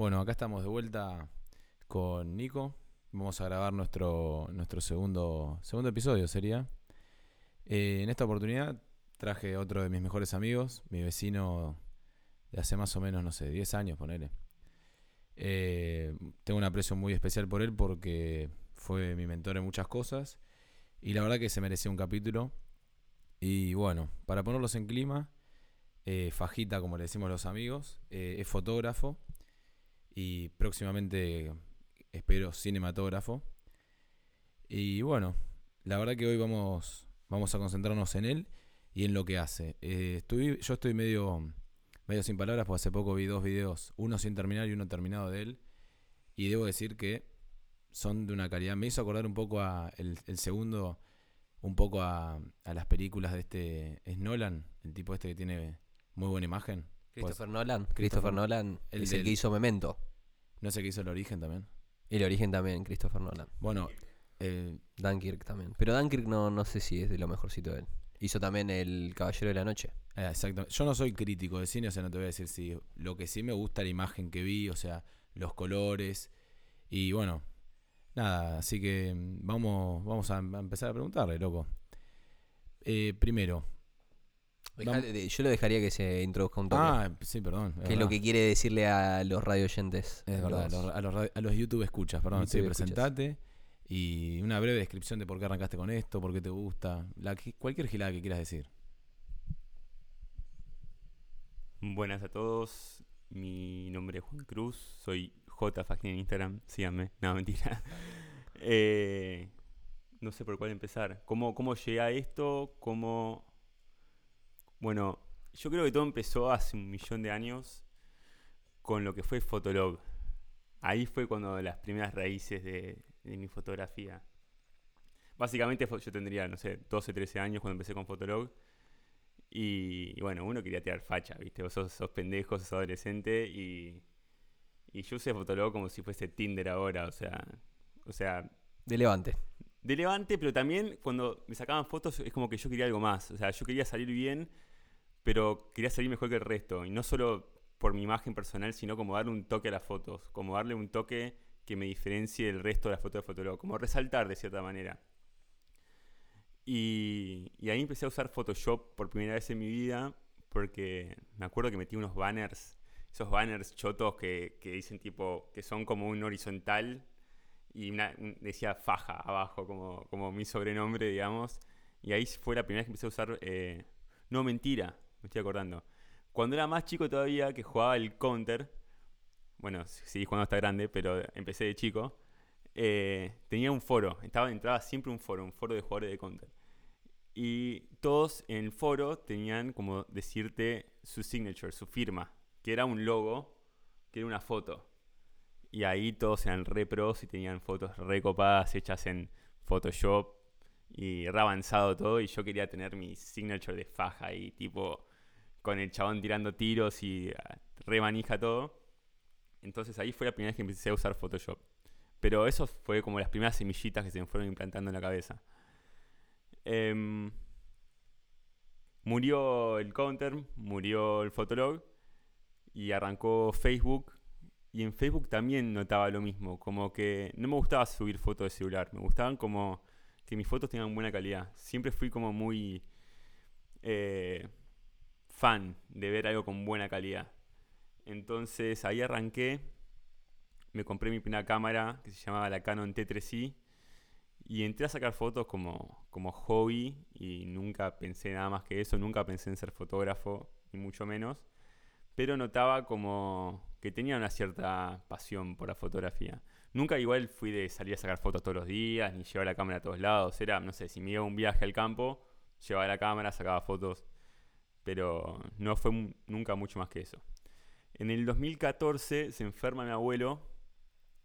Bueno, acá estamos de vuelta con Nico. Vamos a grabar nuestro, nuestro segundo, segundo episodio, sería. Eh, en esta oportunidad traje otro de mis mejores amigos, mi vecino de hace más o menos, no sé, 10 años, ponele. Eh, tengo un aprecio muy especial por él porque fue mi mentor en muchas cosas y la verdad que se merecía un capítulo. Y bueno, para ponerlos en clima, eh, Fajita, como le decimos los amigos, es fotógrafo y próximamente espero cinematógrafo. Y bueno, la verdad que hoy vamos, vamos a concentrarnos en él y en lo que hace. estoy, yo estoy medio medio sin palabras, porque hace poco vi dos videos, uno sin terminar y uno terminado de él. Y debo decir que son de una calidad. Me hizo acordar un poco a el, segundo, un poco a, las películas de este. Es Nolan, el tipo este que tiene muy buena imagen. Christopher Nolan. Christopher Nolan el es el que hizo Memento. ¿No sé qué hizo el origen también? El origen también, Christopher Nolan. Bueno, eh, Dunkirk también. Pero Dunkirk no, no sé si es de lo mejorcito de él. Hizo también El Caballero de la Noche. Eh, exacto. Yo no soy crítico de cine, o sea, no te voy a decir si. Lo que sí me gusta la imagen que vi, o sea, los colores. Y bueno, nada, así que mm, vamos, vamos a empezar a preguntarle, loco. Eh, primero. Yo lo dejaría que se introduzca un toque. Ah, sí, perdón. ¿Qué es lo que quiere decirle a los radio oyentes? Es verdad, a, los, a, los, YouTube escuchas, perdón. sí, presentate. Y una breve descripción de por qué arrancaste con esto, por qué te gusta, la, cualquier gilada que quieras decir. Buenas a todos, mi nombre es Juan Cruz, soy J en Instagram, síganme, no mentira. Eh, no sé por cuál empezar. ¿Cómo, ¿Cómo llegué a esto? ¿Cómo...? Bueno, yo creo que todo empezó hace un millón de años con lo que fue Fotolog. Ahí fue cuando las primeras raíces de, de mi fotografía. Básicamente yo tendría, no sé, 12, 13 años cuando empecé con Fotolog. Y, bueno, uno quería tirar facha, ¿viste? Vos sos, sos pendejo, sos adolescente y, y yo usé Fotolog como si fuese Tinder ahora, o sea, o sea... De levante. De levante, pero también cuando me sacaban fotos es como que yo quería algo más, o sea, yo quería salir bien, pero quería salir mejor que el resto. Y no solo por mi imagen personal, sino como darle un toque a las fotos, como darle un toque que me diferencie del resto de las fotos de Fotolog, como resaltar de cierta manera. Y, ahí empecé a usar Photoshop por primera vez en mi vida, porque me acuerdo que metí unos banners, esos banners chotos que, dicen tipo, que son como un horizontal y decía faja abajo, como, como mi sobrenombre, digamos. Y ahí fue la primera vez que empecé a usar, eh, no mentira, me estoy acordando. Cuando era más chico todavía, que jugaba el counter, bueno, sí, jugando hasta grande, pero empecé de chico, eh, tenía un foro, estaba, entraba siempre un foro, un foro de jugadores de Counter. Y todos en el foro tenían como decirte su signature, su firma, que era un logo, que era una foto. Y ahí todos eran re pros y tenían fotos re copadas hechas en Photoshop y re avanzado todo. Y yo quería tener mi signature de faja ahí, tipo con el chabón tirando tiros y ah, re manija todo. Entonces ahí fue la primera vez que empecé a usar Photoshop. Pero eso fue como las primeras semillitas que se me fueron implantando en la cabeza. Em, murió el counter, murió el Fotolog y arrancó Facebook. Y en Facebook también notaba lo mismo, como que no me gustaba subir fotos de celular, me gustaban como que mis fotos tengan buena calidad. Siempre fui como muy eh, fan de ver algo con buena calidad. Entonces ahí arranqué, me compré mi primera cámara que se llamaba la Canon T3i y entré a sacar fotos como, como hobby y nunca pensé nada más que eso, nunca pensé en ser fotógrafo, ni mucho menos, pero notaba como que tenía una cierta pasión por la fotografía. Nunca igual fui de salir a sacar fotos todos los días, ni llevar la cámara a todos lados, era, no sé, si me iba a un viaje al campo, llevaba la cámara, sacaba fotos, pero no fue nunca mucho más que eso. En el 2014 se enferma mi abuelo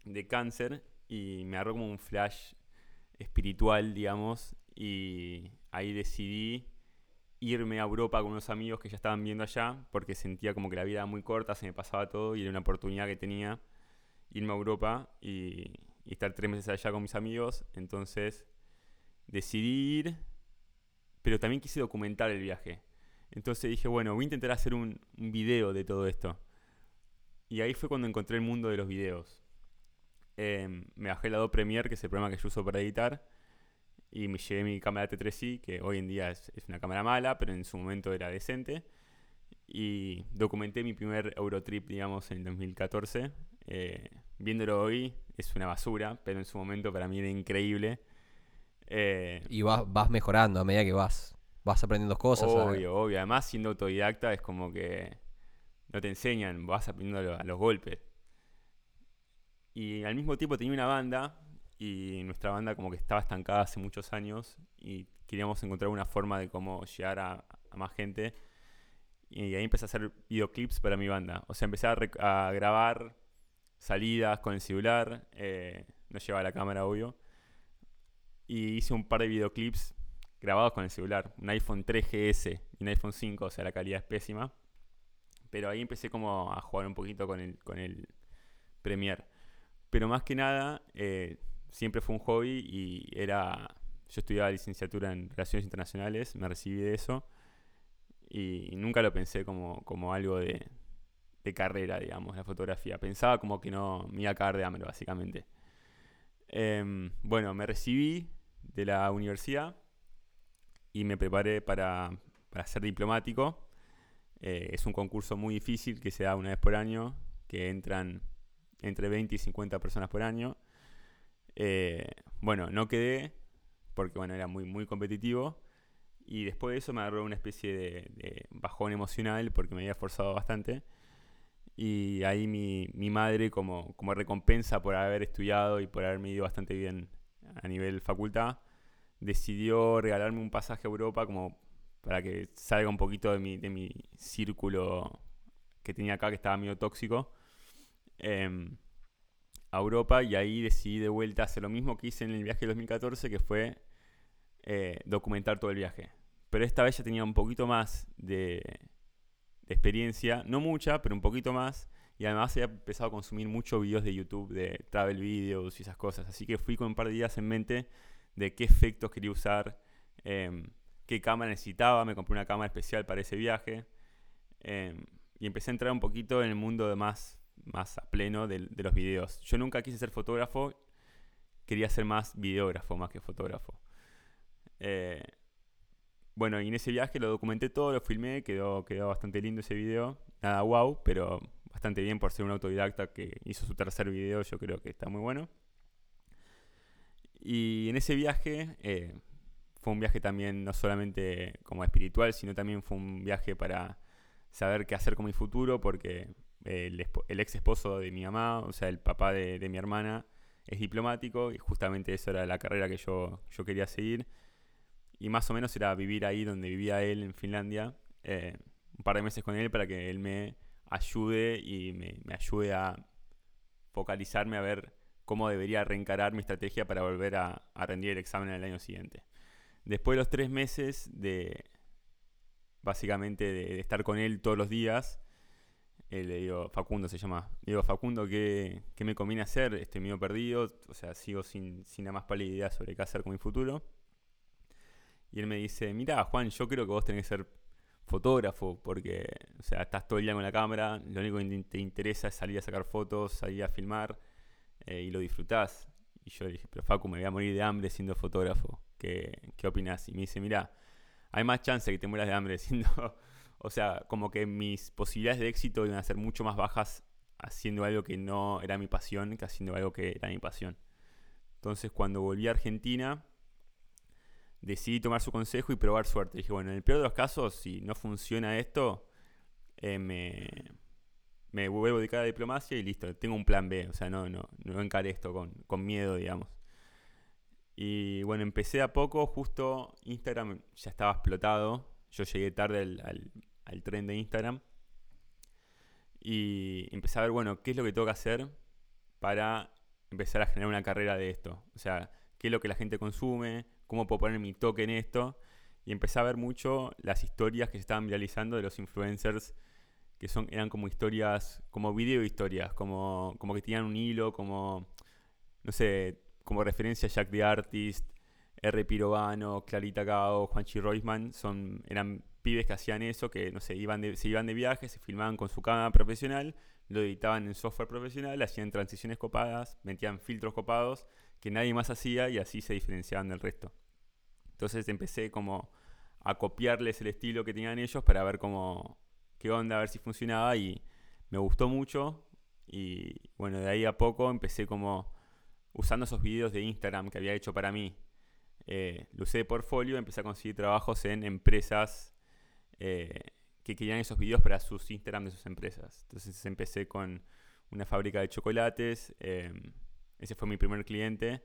de cáncer y me agarró como un flash espiritual, digamos, y ahí decidí irme a Europa con unos amigos que ya estaban viendo allá, porque sentía como que la vida era muy corta, se me pasaba todo y era una oportunidad que tenía irme a Europa y, estar tres meses allá con mis amigos. Entonces decidí ir, pero también quise documentar el viaje. Entonces dije, bueno, voy a intentar hacer un, video de todo esto. Y ahí fue cuando encontré el mundo de los videos. Em, me bajé la Adobe Premiere, que es el programa que yo uso para editar, y me llevé mi cámara T3i, que hoy en día es, es una cámara mala, pero en su momento era decente. Y documenté mi primer Eurotrip, digamos, en el 2014. Eh, viéndolo hoy es una basura, pero en su momento para mí era increíble. Eh, Y vas, vas mejorando a medida que vas, vas aprendiendo cosas. Obvio, obvio. Además, siendo autodidacta es como que no te enseñan, vas aprendiendo a los golpes. Y al mismo tiempo tenía una banda y nuestra banda como que estaba estancada hace muchos años y queríamos encontrar una forma de cómo llegar a, más gente. Y ahí empecé a hacer videoclips para mi banda. O sea, empecé a grabar salidas con el celular. eh, no llevaba la cámara, obvio. Y hice un par de videoclips grabados con el celular. Un iPhone 3GS y un iPhone 5, o sea, la calidad es pésima. Pero ahí empecé como a jugar un poquito con el, con el Premiere. Pero más que nada, eh, siempre fue un hobby y era... Yo estudiaba licenciatura en Relaciones Internacionales, me recibí de eso. Y nunca lo pensé como, como algo de, de carrera, digamos, la fotografía. Pensaba como que no me iba a caer de hambre, básicamente. Em, bueno, me recibí de la universidad y me preparé para, para ser diplomático. Eh, es un concurso muy difícil que se da una vez por año, que entran entre 20 y 50 personas por año. Eh, bueno, no quedé porque bueno, era muy, muy competitivo. Y después de eso me agarró una especie de, de bajón emocional porque me había esforzado bastante. Y ahí mi, mi madre, como, como recompensa por haber estudiado y por haberme ido bastante bien a nivel facultad, decidió regalarme un pasaje a Europa como para que salga un poquito de mi, de mi círculo que tenía acá, que estaba medio tóxico, em, a Europa. Y ahí decidí de vuelta hacer lo mismo que hice en el viaje de 2014, que fue eh, documentar todo el viaje. Pero esta vez ya tenía un poquito más de, experiencia, no mucha, pero un poquito más. Y además había empezado a consumir muchos videos de YouTube, de travel videos y esas cosas. Así que fui con un par de días en mente de qué efectos quería usar, em, qué cámara necesitaba. Me compré una cámara especial para ese viaje. em, y empecé a entrar un poquito en el mundo de más, más a pleno de, los videos. Yo nunca quise ser fotógrafo, quería ser más videógrafo más que fotógrafo. Eh, bueno, y en ese viaje lo documenté todo, lo filmé, quedó, quedó bastante lindo ese video. Nada wow, pero bastante bien por ser un autodidacta que hizo su tercer video, yo creo que está muy bueno. Y en ese viaje eh, fue un viaje también no solamente como espiritual, sino también fue un viaje para saber qué hacer con mi futuro, porque el, espo- el ex esposo de mi mamá, o sea, el papá de, de mi hermana, es diplomático y justamente eso era la carrera que yo, yo quería seguir. Y más o menos era vivir ahí donde vivía él en Finlandia, eh, un par de meses con él para que él me ayude y me, me ayude a focalizarme a ver cómo debería reencarar mi estrategia para volver a, rendir el examen el año siguiente. Después de los tres meses de, básicamente, de, de estar con él todos los días, eh, le digo, Facundo se llama, le digo, Facundo, ¿qué, qué me conviene hacer? Estoy medio perdido, o sea, sigo sin, sin la más pálida idea sobre qué hacer con mi futuro. Y él me dice, mira, Juan, yo creo que vos tenés que ser fotógrafo, porque, o sea, estás todo el día con la cámara, lo único que te interesa es salir a sacar fotos, salir a filmar, eh, y lo disfrutás. Y yo le dije, pero Facu, me voy a morir de hambre siendo fotógrafo. ¿Qué, qué opinas? Y me dice, mira, hay más chance que te mueras de hambre siendo... o sea, como que mis posibilidades de éxito iban a ser mucho más bajas haciendo algo que no era mi pasión que haciendo algo que era mi pasión. Entonces, cuando volví a Argentina, decidí tomar su consejo y probar suerte. Dije, bueno, en el peor de los casos, si no funciona esto, eh, me, me vuelvo a dedicar a la diplomacia y listo, tengo un plan B. O sea, no, no, no encaré esto con, con miedo, digamos. Y bueno, empecé a poco, justo Instagram ya estaba explotado. Yo llegué tarde al, al, al tren de Instagram. Y empecé a ver, bueno, qué es lo que tengo que hacer para empezar a generar una carrera de esto. O sea, qué es lo que la gente consume, cómo puedo poner mi toque en esto. Y empecé a ver mucho las historias que se estaban viralizando de los influencers, que son, eran como historias, como video historias, como, como que tenían un hilo, como, no sé, como referencia a Jack the Artist, R. Pirovano, Clarita Gao, Juanchi Roisman, son, eran pibes que hacían eso, que no sé, iban se iban de viaje, se filmaban con su cámara profesional, lo editaban en software profesional, hacían transiciones copadas, metían filtros copados que nadie más hacía y así se diferenciaban del resto. Entonces empecé como a copiarles el estilo que tenían ellos para ver cómo, qué onda, a ver si funcionaba y me gustó mucho y bueno, de ahí a poco empecé como usando esos videos de Instagram que había hecho para mí. Eh, lo usé de portfolio, empecé a conseguir trabajos en empresas eh, que querían esos videos para sus Instagram de sus empresas. Entonces empecé con una fábrica de chocolates, em, ese fue mi primer cliente.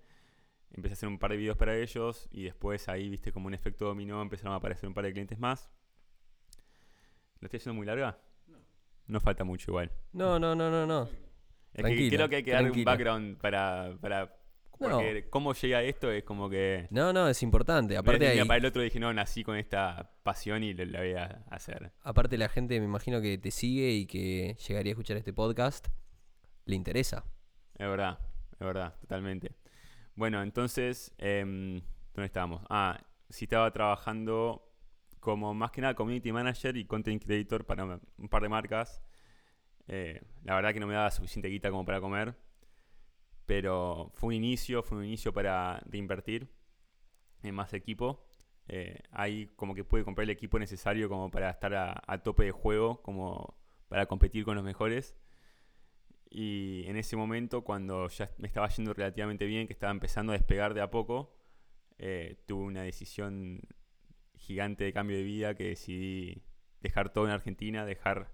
Empecé a hacer un par de videos para ellos y después ahí, viste, como un efecto dominó, empezaron a aparecer un par de clientes más. ¿Lo estoy haciendo muy larga? No falta mucho igual. No, no, no, no, no. Es que Tranquila, creo que hay que dar un background para, para No. porque cómo llega esto es como que No, no, es importante. aparte hay, para el otro dije no nací con esta pasión y lo, lo voy a hacer aparte la gente me imagino que te sigue y que llegaría a escuchar este podcast. Le interesa. es verdad es verdad totalmente bueno entonces em, dónde estábamos ah sí estaba trabajando como más que nada community manager y content creator para un par de marcas Eh, la verdad que no me daba suficiente guita como para comer pero fue un inicio fue un inicio para de invertir en más equipo Eh, ahí como que pude comprar el equipo necesario como para estar a, a tope de juego, como para competir con los mejores. Y en ese momento, cuando ya me estaba yendo relativamente bien, que estaba empezando a despegar de a poco, eh, tuve una decisión gigante de cambio de vida que decidí dejar todo en Argentina, dejar,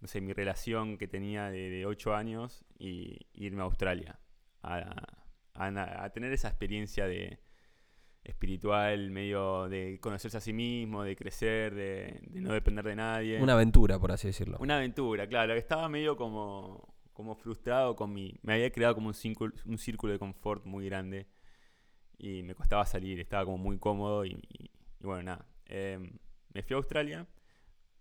no sé, mi relación que tenía de, de 8 años y irme a Australia. A, a a tener esa experiencia de espiritual, medio de conocerse a sí mismo, de crecer, de, de no depender de nadie. Una aventura, por así decirlo. Una aventura, claro. Estaba medio como, como frustrado con mi... Me había creado como un círculo, un círculo de confort muy grande y me costaba salir, estaba como muy cómodo y, y- y bueno, nada. Em, me fui a Australia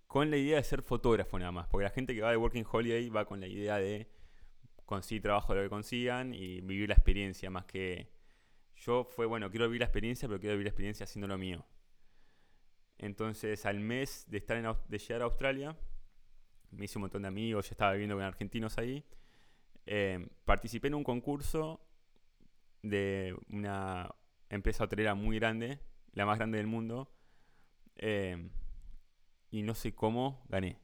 con la idea de ser fotógrafo nada más, porque la gente que va de Working Holiday va con la idea de conseguir trabajo de lo que consigan y vivir la experiencia más que... Yo fue, bueno, quiero vivir la experiencia, pero quiero vivir la experiencia haciendo lo mío. Entonces, al mes de estar en, de llegar a Australia, me hice un montón de amigos, ya estaba viviendo con argentinos ahí. Eh, participé en un concurso de una empresa hotelera muy grande, la más grande del mundo, eh, y no sé cómo gané.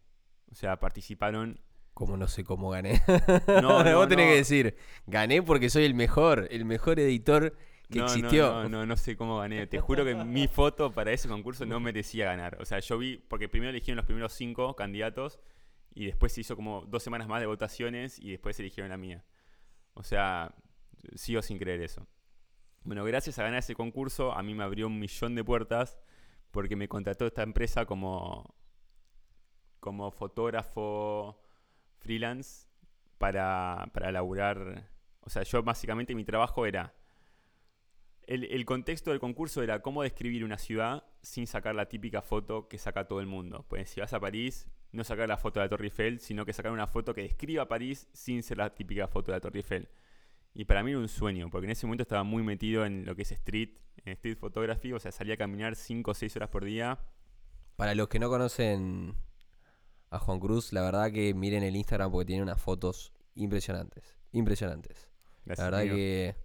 O sea, participaron. Como no sé cómo gané. No, no, Vos tenés no. que decir, gané porque soy el mejor, el mejor editor que no, no, existió. No, no, no sé cómo gané. Te juro que mi foto para ese concurso no merecía ganar. O sea, yo vi, porque primero eligieron los primeros cinco candidatos y después se hizo como dos semanas más de votaciones y después eligieron la mía. O sea, sigo sin creer eso. Bueno, gracias a ganar ese concurso, a mí me abrió un millón de puertas porque me contrató esta empresa como, como fotógrafo freelance para, para laburar. O sea, yo básicamente mi trabajo era el, el contexto del concurso era cómo describir una ciudad sin sacar la típica foto que saca todo el mundo. Pues si vas a París, no sacar la foto de la Torre Eiffel, sino que sacar una foto que describa París sin ser la típica foto de la Torre Eiffel. Y para mí era un sueño, porque en ese momento estaba muy metido en lo que es street, en street photography, o sea, salía a caminar 5 o 6 horas por día. Para los que no conocen a Juan Cruz, la verdad que miren el Instagram porque tiene unas fotos impresionantes. Impresionantes. Gracias, la verdad amigo. que.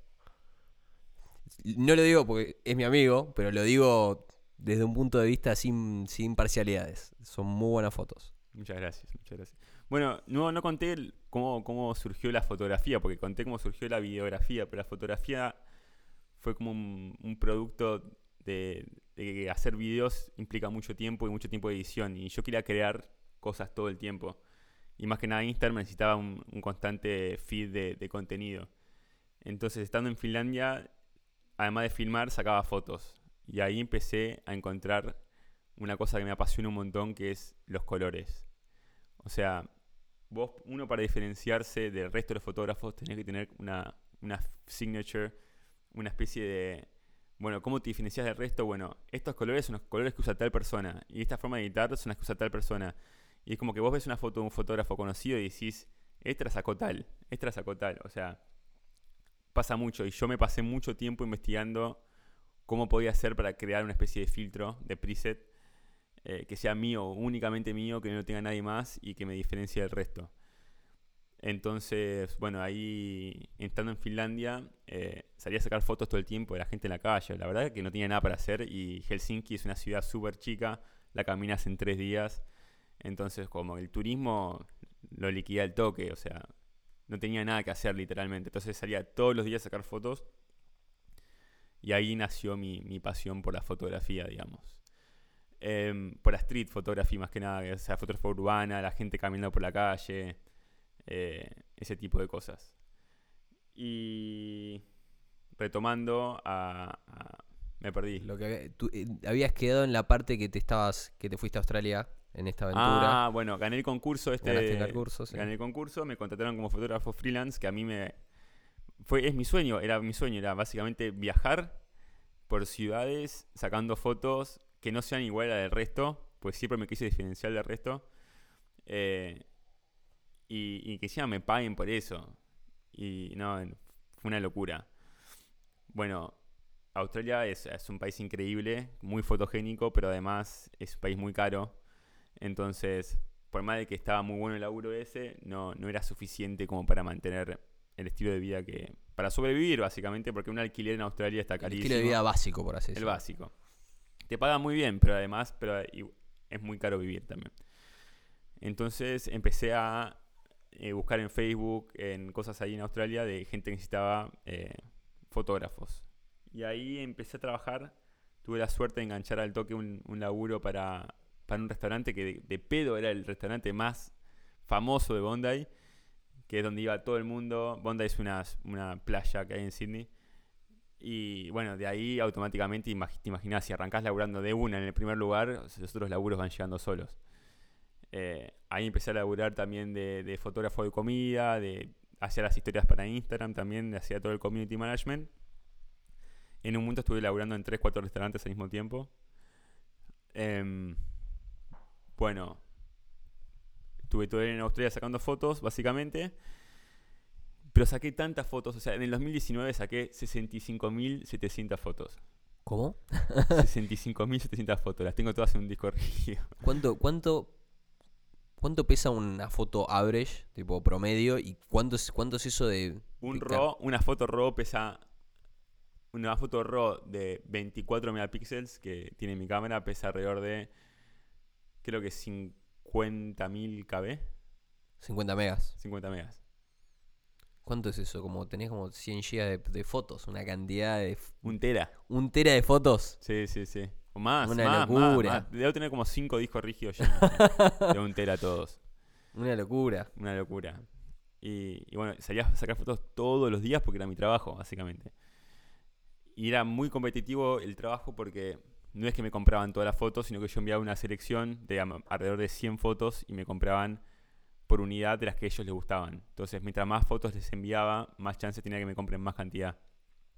No lo digo porque es mi amigo, pero lo digo desde un punto de vista sin, sin parcialidades. Son muy buenas fotos. Muchas gracias, muchas gracias. Bueno, no, conté cómo, surgió la fotografía, porque conté cómo surgió la videografía, pero la fotografía fue como un, producto de, de que hacer videos implica mucho tiempo y mucho tiempo de edición, y yo quería crear cosas todo el tiempo. Y más que nada Instagram necesitaba un, un constante feed de, de contenido. Entonces, estando en Finlandia, además de filmar, sacaba fotos. Y ahí empecé a encontrar una cosa que me apasiona un montón, que es los colores. O sea, vos, uno para diferenciarse del resto de los fotógrafos, tenés que tener una, una signature, una especie de... Bueno, ¿cómo te diferencias del resto? Bueno, estos colores son los colores que usa tal persona. Y esta forma de editar son las que usa tal persona. Y es como que vos ves una foto de un fotógrafo conocido y decís, esta la sacó tal, esta la sacó tal. O sea, pasa mucho. Y yo me pasé mucho tiempo investigando cómo podía hacer para crear una especie de filtro, de preset, eh, que sea mío, únicamente mío, que no tenga nadie más y que me diferencie del resto. Entonces, bueno, ahí estando en Finlandia, eh, salía a sacar fotos todo el tiempo de la gente en la calle. La verdad es que no tenía nada para hacer y Helsinki es una ciudad súper chica, la caminas en tres días. Entonces, como el turismo lo liquida el toque, o sea, no tenía nada que hacer literalmente. Entonces salía todos los días a sacar fotos y ahí nació mi, mi pasión por la fotografía, digamos. Em, por la street photography más que nada, o sea, fotografía urbana, la gente caminando por la calle, eh, ese tipo de cosas. Y retomando a, a- me perdí. Lo que tú, eh, habías quedado en la parte que te estabas, que te fuiste a Australia en esta aventura. Ah, bueno, gané el concurso este. El concurso, sí. Gané el concurso, me contrataron como fotógrafo freelance, que a mí me fue es mi sueño, era mi sueño, era básicamente viajar por ciudades sacando fotos que no sean igual a la del resto, pues siempre me quise diferenciar del resto. eh, y, y que encima me paguen por eso. Y no, fue una locura. Bueno, Australia es, es un país increíble, muy fotogénico, pero además es un país muy caro. Entonces, por más de que estaba muy bueno el laburo ese, no, no era suficiente como para mantener el estilo de vida que... Para sobrevivir, básicamente, porque un alquiler en Australia está el carísimo. estilo de vida básico, por así El decirlo. básico. Te pagan muy bien, pero además pero es muy caro vivir también. Entonces empecé a eh, buscar en Facebook, en cosas ahí en Australia, de gente que necesitaba eh, fotógrafos. Y ahí empecé a trabajar. Tuve la suerte de enganchar al toque un, un laburo para, para un restaurante que de, de pedo era el restaurante más famoso de Bondi, que es donde iba todo el mundo. Bondi es una, una playa que hay en Sydney. Y bueno, de ahí automáticamente te imaginas, si arrancás laburando de una en el primer lugar, los otros laburos van llegando solos. Eh, ahí empecé a laburar también de, de fotógrafo de comida, de hacía las historias para Instagram también, de hacía todo el community management. En un momento estuve laburando en 3-4 restaurantes al mismo tiempo. Em, bueno, estuve todo en Australia sacando fotos, básicamente. Pero saqué tantas fotos, o sea, en el 2019 saqué 65.700 fotos. ¿Cómo? 65.700 fotos, las tengo todas en un disco rígido. ¿Cuánto, cuánto, ¿Cuánto pesa una foto average, tipo promedio? ¿Y cuánto es, cuánto es eso de. Un de RAW, una foto RAW pesa. Una foto RAW de 24 megapíxeles que tiene mi cámara pesa alrededor de. Creo que 50.000 KB. 50 megas. 50 megas. ¿Cuánto es eso? Como tenés como 100 GB de, de fotos, una cantidad de. Un tera. Un tera de fotos. Sí, sí, sí. O más. Una más, locura. más. Debo tener como 5 discos rígidos llenos. de un tera todos. Una locura. Una locura. Y, y bueno, salía a sacar fotos todos los días porque era mi trabajo, básicamente. Y era muy competitivo el trabajo porque no es que me compraban todas las fotos, sino que yo enviaba una selección de alrededor de 100 fotos y me compraban por unidad de las que a ellos les gustaban. Entonces, mientras más fotos les enviaba, más chances tenía que me compren más cantidad.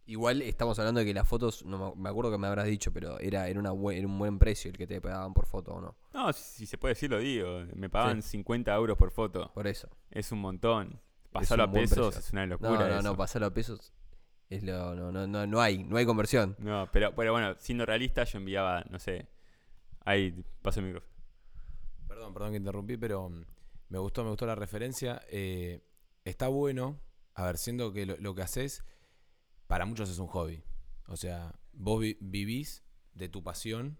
Igual estamos hablando de que las fotos, no me, acuerdo que me habrás dicho, pero era, era, una buen- era un buen precio el que te pagaban por foto o no. No, si, si se puede decir, lo digo. Me pagaban 50 euros por foto. Por eso. Es un montón. Pasarlo un a pesos precio. es una No, locura. no, eso. no, pasarlo a pesos. Es lo, no, no, no, no hay, no hay conversión. No, pero, pero bueno, siendo realista, yo enviaba, no sé. Ahí paso el micrófono. Perdón, perdón que interrumpí, pero mm, me gustó, me gustó la referencia. Eh, está bueno, a ver, siendo que lo, que haces, para muchos es un hobby. O sea, vos vi- vivís de tu pasión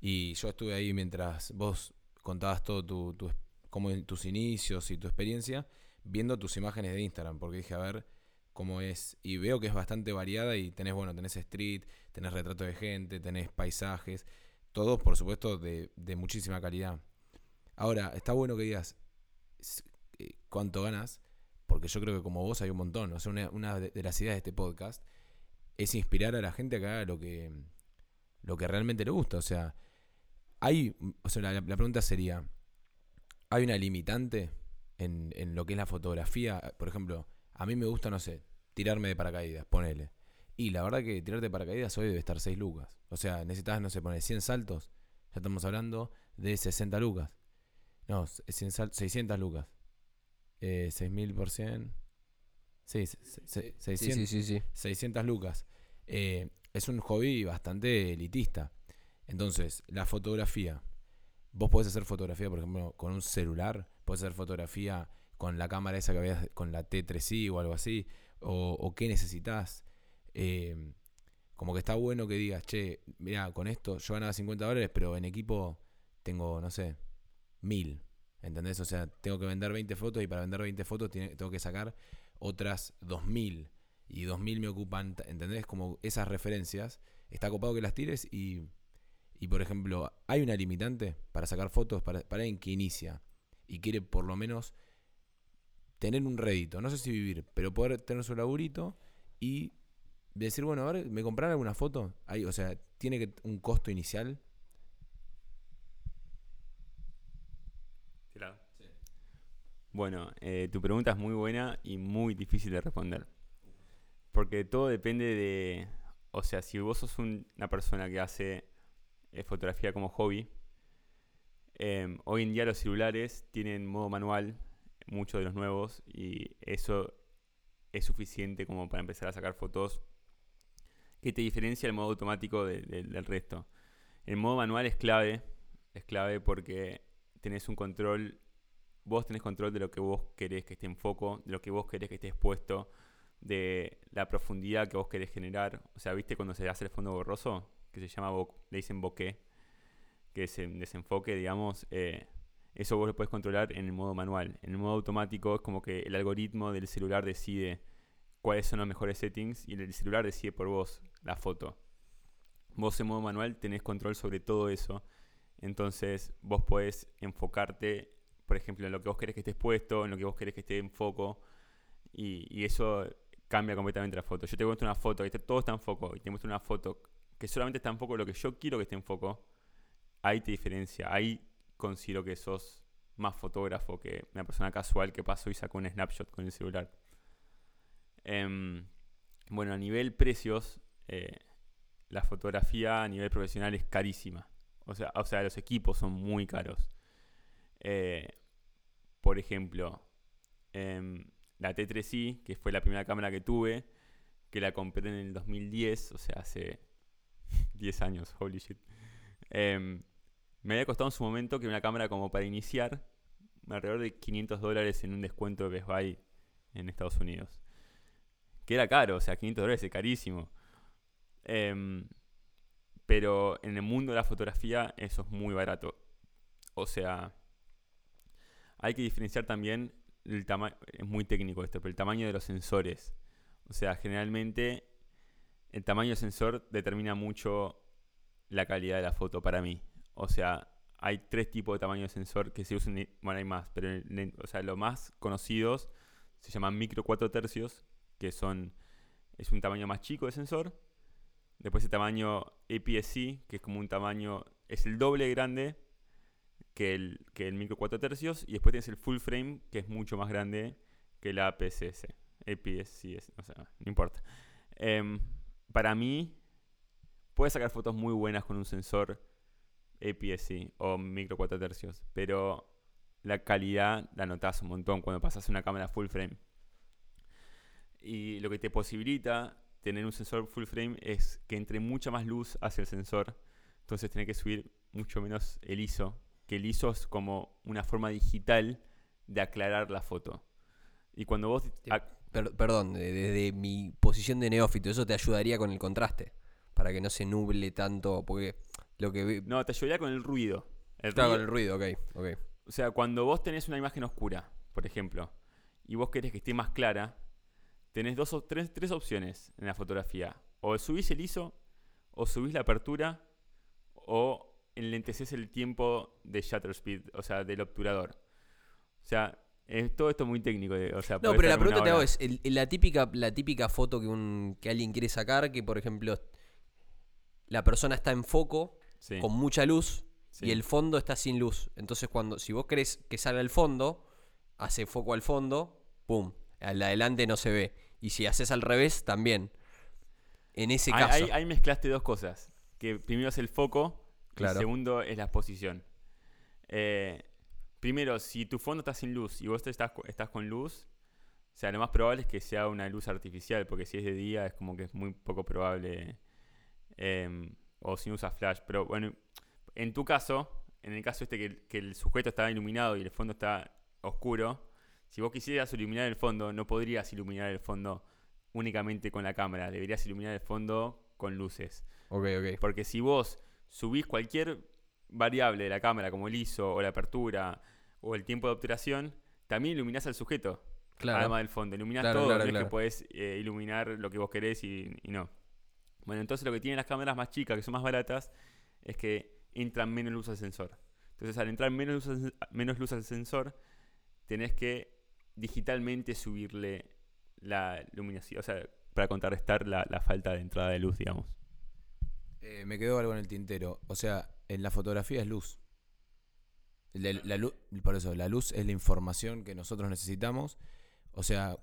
y yo estuve ahí mientras vos contabas todo tu, cómo tus inicios y tu experiencia, viendo tus imágenes de Instagram, porque dije, a ver cómo es, y veo que es bastante variada y tenés, bueno, tenés street, tenés retrato de gente, tenés paisajes, todos, por supuesto, de, muchísima calidad. Ahora, está bueno que digas cuánto ganas, porque yo creo que como vos hay un montón. O sea, una, de, las ideas de este podcast es inspirar a la gente a que haga lo que, lo que realmente le gusta. O sea, hay, o sea, la, la pregunta sería, ¿hay una limitante en, en lo que es la fotografía? Por ejemplo, a mí me gusta, no sé, tirarme de paracaídas, ponele. Y la verdad que tirarte de paracaídas hoy debe estar 6 lucas. O sea, necesitas, no sé, poner 100 saltos. Ya estamos hablando de 60 lucas. No, 100 sal- 600 lucas. Eh, 6.000 por 100. Sí, se- se- se- Sí, 600, sí, sí, sí. 600 lucas. Eh, es un hobby bastante elitista. Entonces, la fotografía vos podés hacer fotografía, por ejemplo, con un celular, podés hacer fotografía con la cámara esa que habías, con la T3i o algo así, o, o qué necesitas. Eh, como que está bueno que digas, che, mira, con esto yo ganaba 50 dólares, pero en equipo tengo, no sé, mil. ¿Entendés? O sea, tengo que vender 20 fotos y para vender 20 fotos tengo que sacar otras 2000. Y 2000 me ocupan, ¿entendés? Como esas referencias. Está copado que las tires y, y por ejemplo, hay una limitante para sacar fotos para, alguien que inicia y quiere por lo menos tener un rédito. No sé si vivir, pero poder tener su laburito y decir, bueno, a ver, ¿me compraron alguna foto? Hay, o sea, tiene que un costo inicial. Claro. Bueno, eh, tu pregunta es muy buena y muy difícil de responder. Porque todo depende de... O sea, si vos sos un- una persona que hace eh, fotografía como hobby, em, hoy en día los celulares tienen modo manual, muchos de los nuevos, y eso es suficiente como para empezar a sacar fotos que te diferencia el modo automático de- de- del resto. El modo manual es clave, es clave porque tenés un control, vos tenés control de lo que vos querés que esté en foco, de lo que vos querés que esté expuesto, de la profundidad que vos querés generar. O sea, ¿viste cuando se hace el fondo borroso? Que se llama, le dicen bokeh, que es el desenfoque, digamos. eh, eso vos lo podés controlar en el modo manual. En el modo automático es como que el algoritmo del celular decide cuáles son los mejores settings y el celular decide por vos la foto. Vos en modo manual tenés control sobre todo eso. Entonces vos podés enfocarte, por ejemplo, en lo que vos querés que esté expuesto, en lo que vos querés que esté en foco. Y, eso cambia completamente la foto. Yo te muestro una foto y todo está en foco. Y te muestro una foto que solamente está en foco lo que yo quiero que esté en foco. Ahí te diferencia. Ahí considero que sos más fotógrafo que una persona casual que pasó y sacó un snapshot con el celular. Em, bueno, a nivel precios, eh, la fotografía a nivel profesional es carísima. O sea, o sea los equipos son muy caros. Eh, por ejemplo, em, la T3i, que fue la primera cámara que tuve, que la compré en el 2010, o sea, hace 10 años, holy shit. Em, me había costado en su momento que una cámara como para iniciar, alrededor de 500 dólares en un descuento de Best Buy en Estados Unidos. Que era caro, o sea, 500 dólares es carísimo. Em, pero en el mundo de la fotografía eso es muy barato. O sea, hay que diferenciar también el tamaño, es muy técnico esto, pero el tamaño de los sensores. O sea, generalmente el tamaño del sensor determina mucho la calidad de la foto para mí. O sea, hay tres tipos de tamaño de sensor que se usan, bueno, hay más, pero o sea, los más conocidos se llaman micro 4 tercios, que son, es un tamaño más chico de sensor. Después el tamaño APS-C, que es como un tamaño, es el doble grande que el, que el micro 4 tercios. Y después tienes el full frame, que es mucho más grande que la APS-C. Es- o sea, no importa. Em, para mí, puedes sacar fotos muy buenas con un sensor APS-C o micro 4 tercios, pero la calidad la notas un montón cuando pasas una cámara full frame. Y lo que te posibilita tener un sensor full frame es que entre mucha más luz hacia el sensor. Entonces tenés que subir mucho menos el ISO. Que el ISO es como una forma digital de aclarar la foto. Y cuando vos... Per- perdón, de- desde mi posición de neófito, eso te ayudaría con el contraste. Para que no se nuble tanto. Porque lo que no, te ayudaría con el ruido. El Claro, ruido- con el ruido, ok. ok. O sea, cuando vos tenés una imagen oscura, por ejemplo, y vos querés que esté más clara, tenés dos o tres, tres opciones en la fotografía. O subís el ISO, o subís la apertura, o enlenteces el tiempo de shutter speed, o sea, del obturador. O sea, es todo esto muy técnico. o sea, No, pero la pregunta te hago es, el- la, típica, la típica foto que, un, que alguien quiere sacar, que por ejemplo la persona está en foco, Sí, con mucha luz, sí. y el fondo está sin luz. Entonces cuando, si vos querés que salga el fondo, hace foco al fondo, ¡pum! Al de adelante no se ve. Y si haces al revés, también. En ese Ahí- caso. ahí, ahí mezclaste dos cosas. Que primero es el foco Claro. y segundo es la exposición. Eh, primero, si tu fondo está sin luz y vos te estás, estás con luz, o sea, lo más probable es que sea una luz artificial, porque si es de día es como que es muy poco probable. em, o si no usas flash. Pero bueno, en tu caso, en el caso este que, el- que el sujeto está iluminado y el fondo está oscuro, si vos quisieras iluminar el fondo, no podrías iluminar el fondo únicamente con la cámara, deberías iluminar el fondo con luces. Ok, ok. Porque si vos subís cualquier variable de la cámara, como el ISO o la apertura o el tiempo de obturación, también iluminás al sujeto, Claro. además del fondo. Iluminás Claro, todo, claro, no es que podés eh, iluminar lo que vos querés y, y no. Bueno, entonces lo que tienen las cámaras más chicas, que son más baratas, es que entran menos luz al sensor. Entonces al entrar menos luz al, menos luz al sensor, tenés que digitalmente subirle la luminación, o sea, para contrarrestar la, la falta de entrada de luz, digamos. Eh, me quedó algo en el tintero. O sea, en la fotografía es luz. La, la lu- por eso, la luz es la información que nosotros necesitamos. O sea,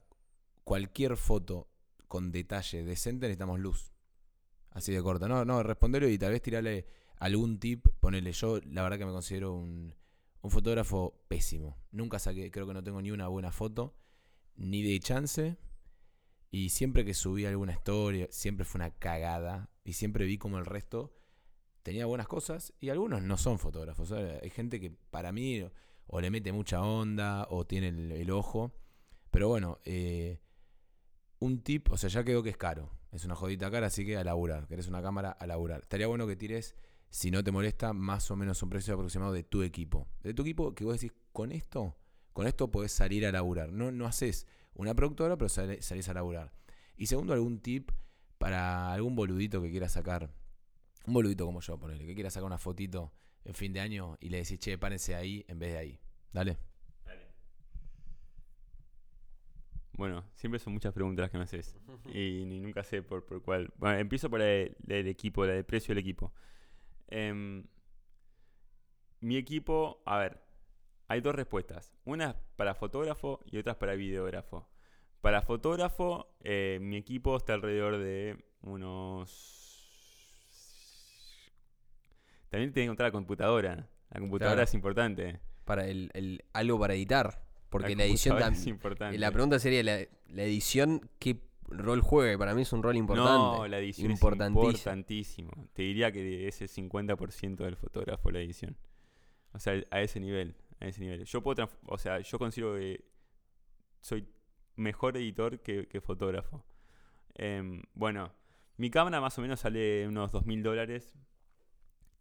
cualquier foto con detalle decente necesitamos luz. Así de corta. No, no, respondelo y tal vez tirarle algún tip. Ponele, yo la verdad que me considero un, un fotógrafo pésimo. Nunca saqué, creo que no tengo ni una buena foto, ni de chance. Y siempre que subí alguna historia, siempre fue una cagada. Y siempre vi como el resto tenía buenas cosas. Y algunos no son fotógrafos. Hay gente que para mí o le mete mucha onda o tiene el, el ojo. Pero bueno, eh, un tip, o sea, ya quedó que es caro. Es una jodita cara, así que a laburar. Querés una cámara a laburar. Estaría bueno que tires, si no te molesta, más o menos un precio aproximado de tu equipo. De tu equipo que vos decís, con esto, con esto podés salir a laburar. No, no haces una productora, pero salís a laburar. Y segundo, algún tip para algún boludito que quiera sacar. Un boludito como yo, ponele, que quiera sacar una fotito en fin de año y le decís, che, párense ahí en vez de ahí. Dale. Bueno, siempre son muchas preguntas las que me haces. y ni nunca sé por, por cuál. Bueno, empiezo por la del equipo, la de precio del equipo. Em, mi equipo, a ver, hay dos respuestas. Una es para fotógrafo y otra es para videógrafo. Para fotógrafo, eh, mi equipo está alrededor de unos... También tiene que encontrar la computadora. La computadora Claro. es importante. Para el, el- algo para editar. Porque la, la edición es importante. La pregunta sería, ¿la, la edición qué rol juega? Para mí es un rol importante. No, la edición Importantísimo. es importantísimo. Te diría que es el 50% del fotógrafo la edición. O sea, a ese nivel, a ese nivel. Yo puedo, o sea, yo considero que soy mejor editor que, fotógrafo. Em, bueno, mi cámara más o menos sale unos 2.000 dólares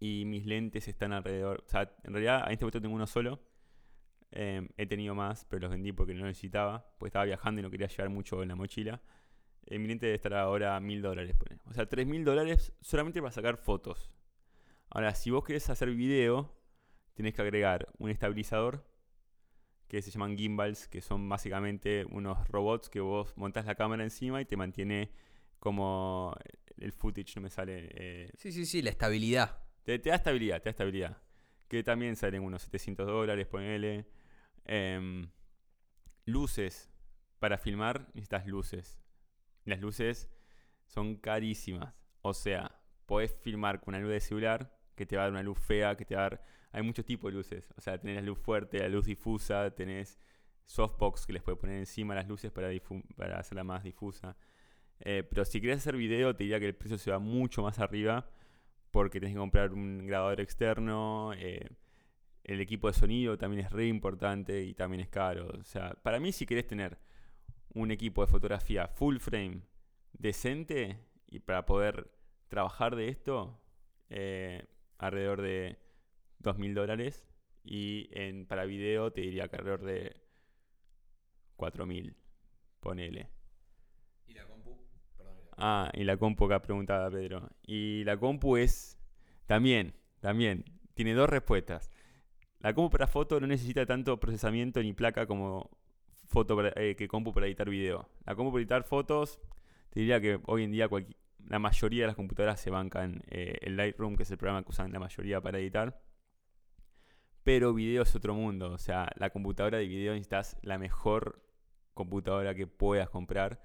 y mis lentes están alrededor. O sea, en realidad en este momento tengo uno solo. Em, he tenido más, pero los vendí porque no necesitaba, porque estaba viajando y no quería llevar mucho en la mochila. Eh, mi lente debe estar ahora a mil dólares. pone. O sea, tres mil dólares solamente para sacar fotos. Ahora, si vos querés hacer video, tenés que agregar un estabilizador que se llaman gimbals, que son básicamente unos robots que vos montás la cámara encima y te mantiene como el footage, no me sale. eh, Sí, sí, sí, la estabilidad. te, te da estabilidad, te da estabilidad. Que también salen unos 700 dólares, ponele. Em, luces. Para filmar necesitas luces. Las luces son carísimas. O sea, podés filmar con una luz de celular que te va a dar una luz fea, que te va a dar... Hay muchos tipos de luces. O sea, tenés la luz fuerte, la luz difusa, tenés softbox que les puedes poner encima las luces para, para hacerla más difusa. Eh, pero si querés hacer video, te diría que el precio se va mucho más arriba porque tenés que comprar un grabador externo. eh, el equipo de sonido también es re importante y también es caro. O sea, para mí, si querés tener un equipo de fotografía full frame decente y para poder trabajar de esto, eh, alrededor de 2.000 dólares. Y en, para video te diría que alrededor de 4.000. Ponele. ¿Y la compu? Perdón. Ah, y la compu acá preguntaba Pedro. Y la compu es también, también, tiene dos respuestas. La compu para foto no necesita tanto procesamiento ni placa como foto para- eh, que compu para editar video. La compu para editar fotos, te diría que hoy en día la mayoría de las computadoras se bancan eh, el Lightroom, que es el programa que usan la mayoría para editar. Pero video es otro mundo. O sea, la computadora de video necesitas la mejor computadora que puedas comprar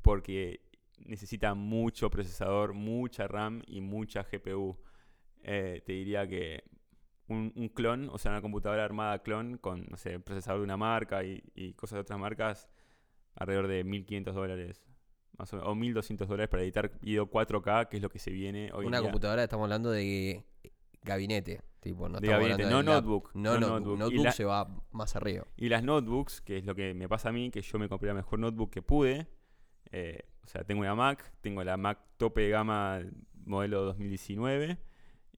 porque necesita mucho procesador, mucha RAM y mucha GPU. Eh, te diría que un, un clon, o sea, una computadora armada clon con, no sé, procesador de una marca y, y cosas de otras marcas, alrededor de 1.500 dólares. Más o, menos, o 1.200 dólares para editar video 4K, que es lo que se viene hoy Una en día. computadora, estamos hablando de gabinete. Tipo, no De gabinete, no notebook, No, no notebook. notebook. Notebook la- se va más arriba. Y las notebooks, que es lo que me pasa a mí, que yo me compré la mejor notebook que pude. eh, o sea, tengo una Mac, tengo la Mac tope de gama modelo 2019.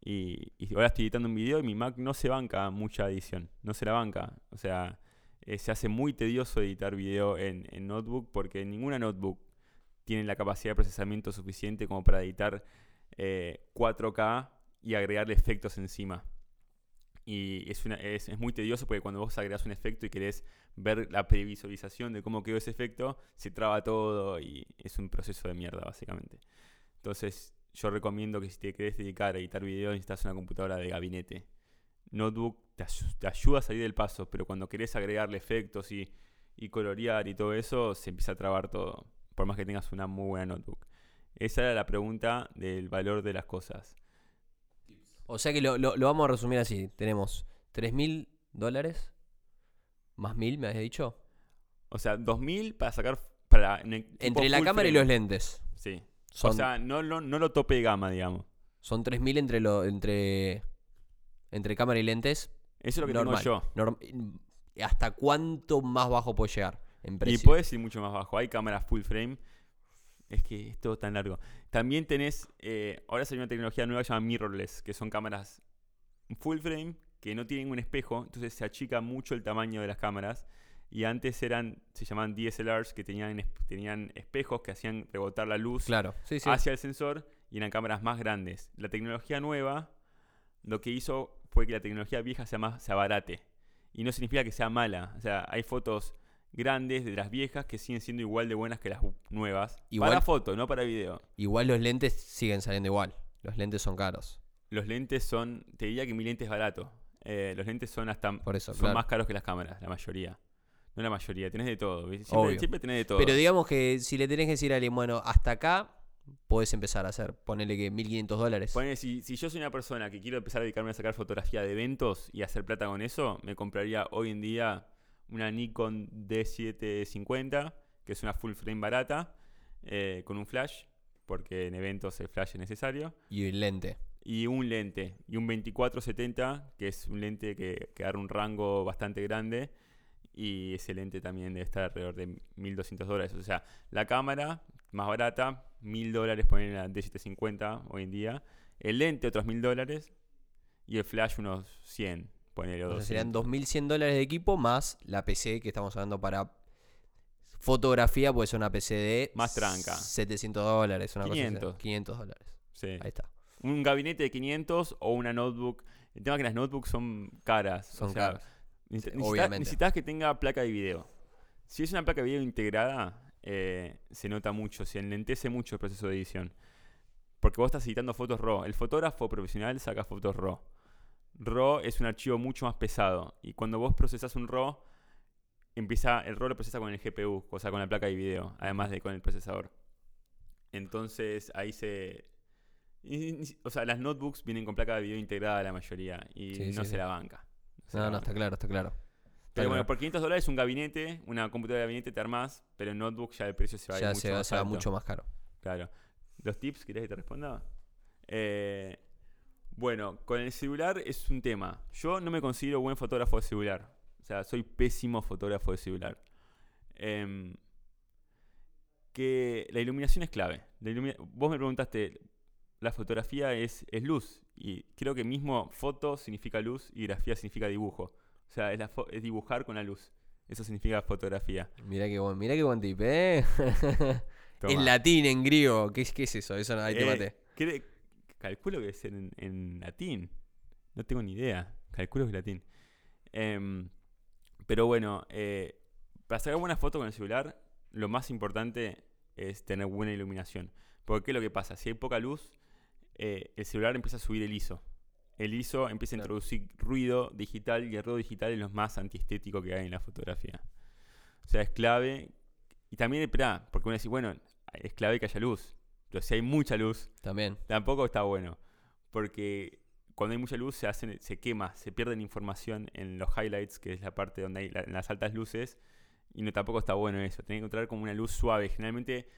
Y, y ahora estoy editando un video y mi Mac no se banca mucha edición. No se la banca. O sea, eh, se hace muy tedioso editar video en, en notebook porque ninguna notebook tiene la capacidad de procesamiento suficiente como para editar eh, 4K y agregarle efectos encima. Y es, una, es, es muy tedioso porque cuando vos agregas un efecto y querés ver la previsualización de cómo quedó ese efecto, se traba todo y es un proceso de mierda, básicamente. Entonces, yo recomiendo que si te querés dedicar a editar video, necesitas una computadora de gabinete. Notebook te, te ayuda a salir del paso, pero cuando querés agregarle efectos y, y colorear y todo eso, se empieza a trabar todo, por más que tengas una muy buena notebook. Esa era la pregunta del valor de las cosas. O sea que lo, lo- lo vamos a resumir así. Tenemos 3 mil dólares. Más mil, me habías dicho. O sea, 2000 para sacar. Para, Entre la cámara y los lentes. Sí. Son, O sea, no, lo- no lo tope de gama, digamos. son 3 mil entre, lo, entre, entre cámara y lentes. Eso es lo que normal. tengo yo. Norm- ¿Hasta cuánto más bajo puede llegar en Y puedes ir mucho más bajo. Hay cámaras full frame. Es que es todo tan largo. También tenés. eh, ahora salió una tecnología nueva que se llama mirrorless, que son cámaras full frame que no tienen un espejo, entonces se achica mucho el tamaño de las cámaras. Y antes eran, se llamaban DSLRs, que tenían, tenían espejos que hacían rebotar la luz Claro, sí, sí. hacia el sensor y eran cámaras más grandes. La tecnología nueva lo que hizo fue que la tecnología vieja sea más, se abarate. Y no significa que sea mala. O sea, hay fotos grandes de las viejas que siguen siendo igual de buenas que las nuevas. Igual- Para foto, no para video. Igual los lentes siguen saliendo igual. Los lentes son caros. Los lentes son, te diría que mi lente es barato. Eh, los lentes son hasta Por eso, son claro. más caros que las cámaras, la mayoría. No la mayoría, tenés de todo. Siempre, siempre tenés de todo. Pero digamos que si le tenés que decir a alguien, bueno, hasta acá podés empezar a hacer. Ponele que 1500 dólares. Ponele, si, si yo soy una persona que quiero empezar a dedicarme a sacar fotografía de eventos y hacer plata con eso, me compraría hoy en día una Nikon D750, que es una full frame barata, eh, con un flash, porque en eventos el flash es necesario, Y el lente. y un lente, y un 2470, que es un lente que, que agarra un rango bastante grande, y ese lente también debe estar alrededor de 1200 dólares. O sea, la cámara más barata, 1000 dólares poner la D750 hoy en día, el lente otros 1000 dólares, y el flash unos 100, ponele O sea, 200. serían 2100 dólares de equipo más la PC que estamos hablando para fotografía, puede ser una PC de Más tranca. 700 dólares, una cosa 500. así. 500 dólares. Sí. Ahí está. Un gabinete de 500 o una notebook. El tema es que las notebooks son caras. Son o sea, obviamente. necesitas que tenga placa de video. Si es una placa de video integrada, eh, se nota mucho, se enlentece mucho el proceso de edición. Porque vos estás editando fotos RAW. El fotógrafo profesional saca fotos RAW. RAW es un archivo mucho más pesado. Y cuando vos procesás un RAW, empieza, el RAW lo procesa con el GPU, o sea, con la placa de video, además de con el procesador. Entonces ahí se. O sea, las notebooks vienen con placa de video integrada la mayoría y Sí, no sí, se sí. la banca. No, no, está claro, está claro. Está Pero bueno, claro. por 500 dólares un gabinete, una computadora de gabinete te armás, pero en notebook ya el precio se va a ir mucho se, va- más se va mucho más caro. Claro. ¿Los tips querés que te responda? Eh, bueno, con el celular es un tema. Yo no me considero buen fotógrafo de celular. O sea, soy pésimo fotógrafo de celular. Em, que la iluminación es clave. Ilumina- Vos me preguntaste, la fotografía es, es luz. Y creo que mismo foto significa luz y grafía significa dibujo. O sea, es, la es dibujar con la luz. Eso significa fotografía. Mirá qué buen, mirá qué buen tip, ¿eh? En latín, en griego. ¿Qué, es- qué es eso? Eso no, ahí te Eh, maté. Calculo que es en, en latín. No tengo ni idea. Calculo que es latín. Em, pero bueno, eh, para sacar buenas fotos con el celular, lo más importante es tener buena iluminación. Porque ¿qué es lo que pasa? Si hay poca luz, eh, el celular empieza a subir el ISO. El ISO empieza a introducir ruido digital y el ruido digital es lo más antiestético que hay en la fotografía. O sea, es clave. Y también, espera, porque uno dice, bueno, es clave que haya luz. Pero si hay mucha luz, También. tampoco está bueno. Porque cuando hay mucha luz se, hacen, se quema, se pierden información en los highlights, que es la parte donde hay la- en las altas luces. Y no tampoco está bueno eso. Tiene que encontrar como una luz suave. Generalmente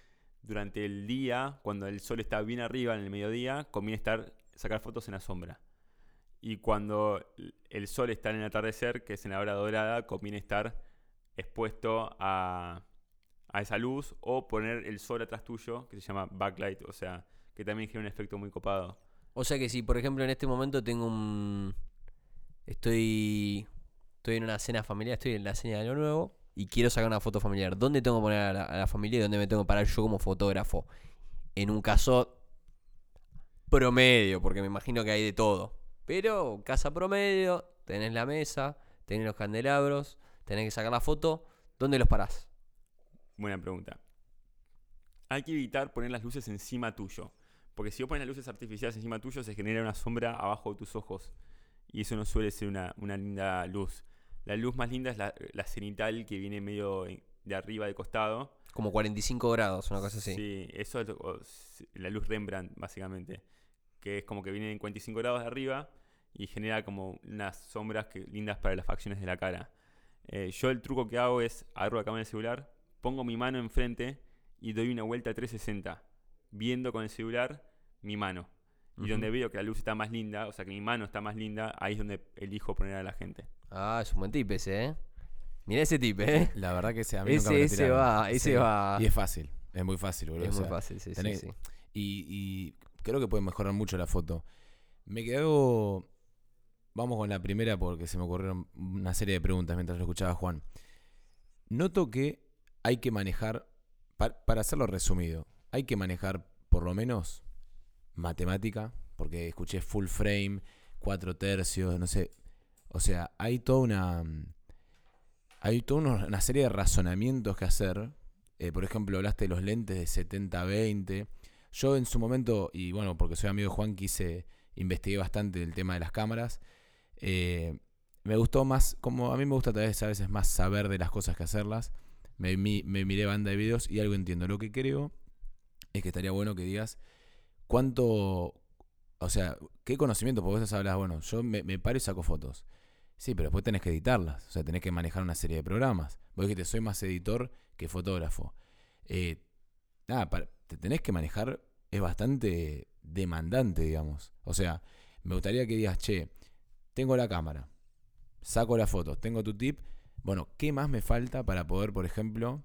durante el día, cuando el sol está bien arriba en el mediodía, conviene estar sacar fotos en la sombra. Y cuando el sol está en el atardecer, que es en la hora dorada, conviene estar expuesto a, a esa luz o poner el sol atrás tuyo, que se llama backlight, o sea, que también genera un efecto muy copado. O sea que si, por ejemplo, en este momento tengo un... Estoy... Estoy en una cena familiar, estoy en la cena de Año Nuevo y quiero sacar una foto familiar. ¿Dónde tengo que poner a la, a la familia y dónde me tengo que parar yo como fotógrafo? En un caso promedio, porque me imagino que hay de todo. Pero casa promedio, tenés la mesa, tenés los candelabros, tenés que sacar la foto. ¿Dónde los parás? Buena pregunta. Hay que evitar poner las luces encima tuyo. Porque si vos pones las luces artificiales encima tuyo, se genera una sombra abajo de tus ojos. Y eso no suele ser una, una linda luz. La luz más linda es la, la cenital que viene medio de arriba de costado. Como 45 grados, una cosa así. Sí, eso es la luz Rembrandt, básicamente. Que es como que viene en 45 grados de arriba y genera como unas sombras que, lindas para las facciones de la cara. Eh, yo el truco que hago es agarro la cámara del celular, pongo mi mano enfrente y doy una vuelta 360, viendo con el celular mi mano. Y Ujú. donde veo que la luz está más linda, o sea que mi mano está más linda, ahí es donde elijo poner a la gente. Ah, es un buen tip ese, ¿eh? Mirá ese tip, ¿eh? La verdad que ese a mí nunca Ese, me lo ese va, ese Sí. va. Y es fácil, es muy fácil, boludo. Es o muy sea, fácil, sí, sí, tenés- sí. Y, y creo que puede mejorar mucho la foto. Me quedo. Vamos con la primera porque se me ocurrieron una serie de preguntas mientras lo escuchaba Juan. Noto que hay que manejar, pa- para hacerlo resumido, hay que manejar por lo menos matemática, porque escuché full frame, cuatro tercios, no sé. O sea, hay toda una. Hay toda una, serie de razonamientos que hacer. Eh, por ejemplo, hablaste de los lentes de 70-20. Yo en su momento, y bueno, porque soy amigo de Juan, quise, investigué bastante el tema de las cámaras. Eh, me gustó más, como a mí me gusta a veces más saber de las cosas que hacerlas. Me, mi- me miré banda de videos y algo entiendo. Lo que creo es que estaría bueno que digas cuánto, o sea, qué conocimiento, porque vos hablas, bueno, yo me, paro y saco fotos. Sí, pero después tenés que editarlas, o sea, tenés que manejar una serie de programas. Vos dijiste, soy más editor que fotógrafo. Eh, nada, te tenés que manejar, es bastante demandante, digamos. O sea, me gustaría que digas, che, tengo la cámara, saco las fotos, tengo tu tip. Bueno, ¿qué más me falta para poder, por ejemplo,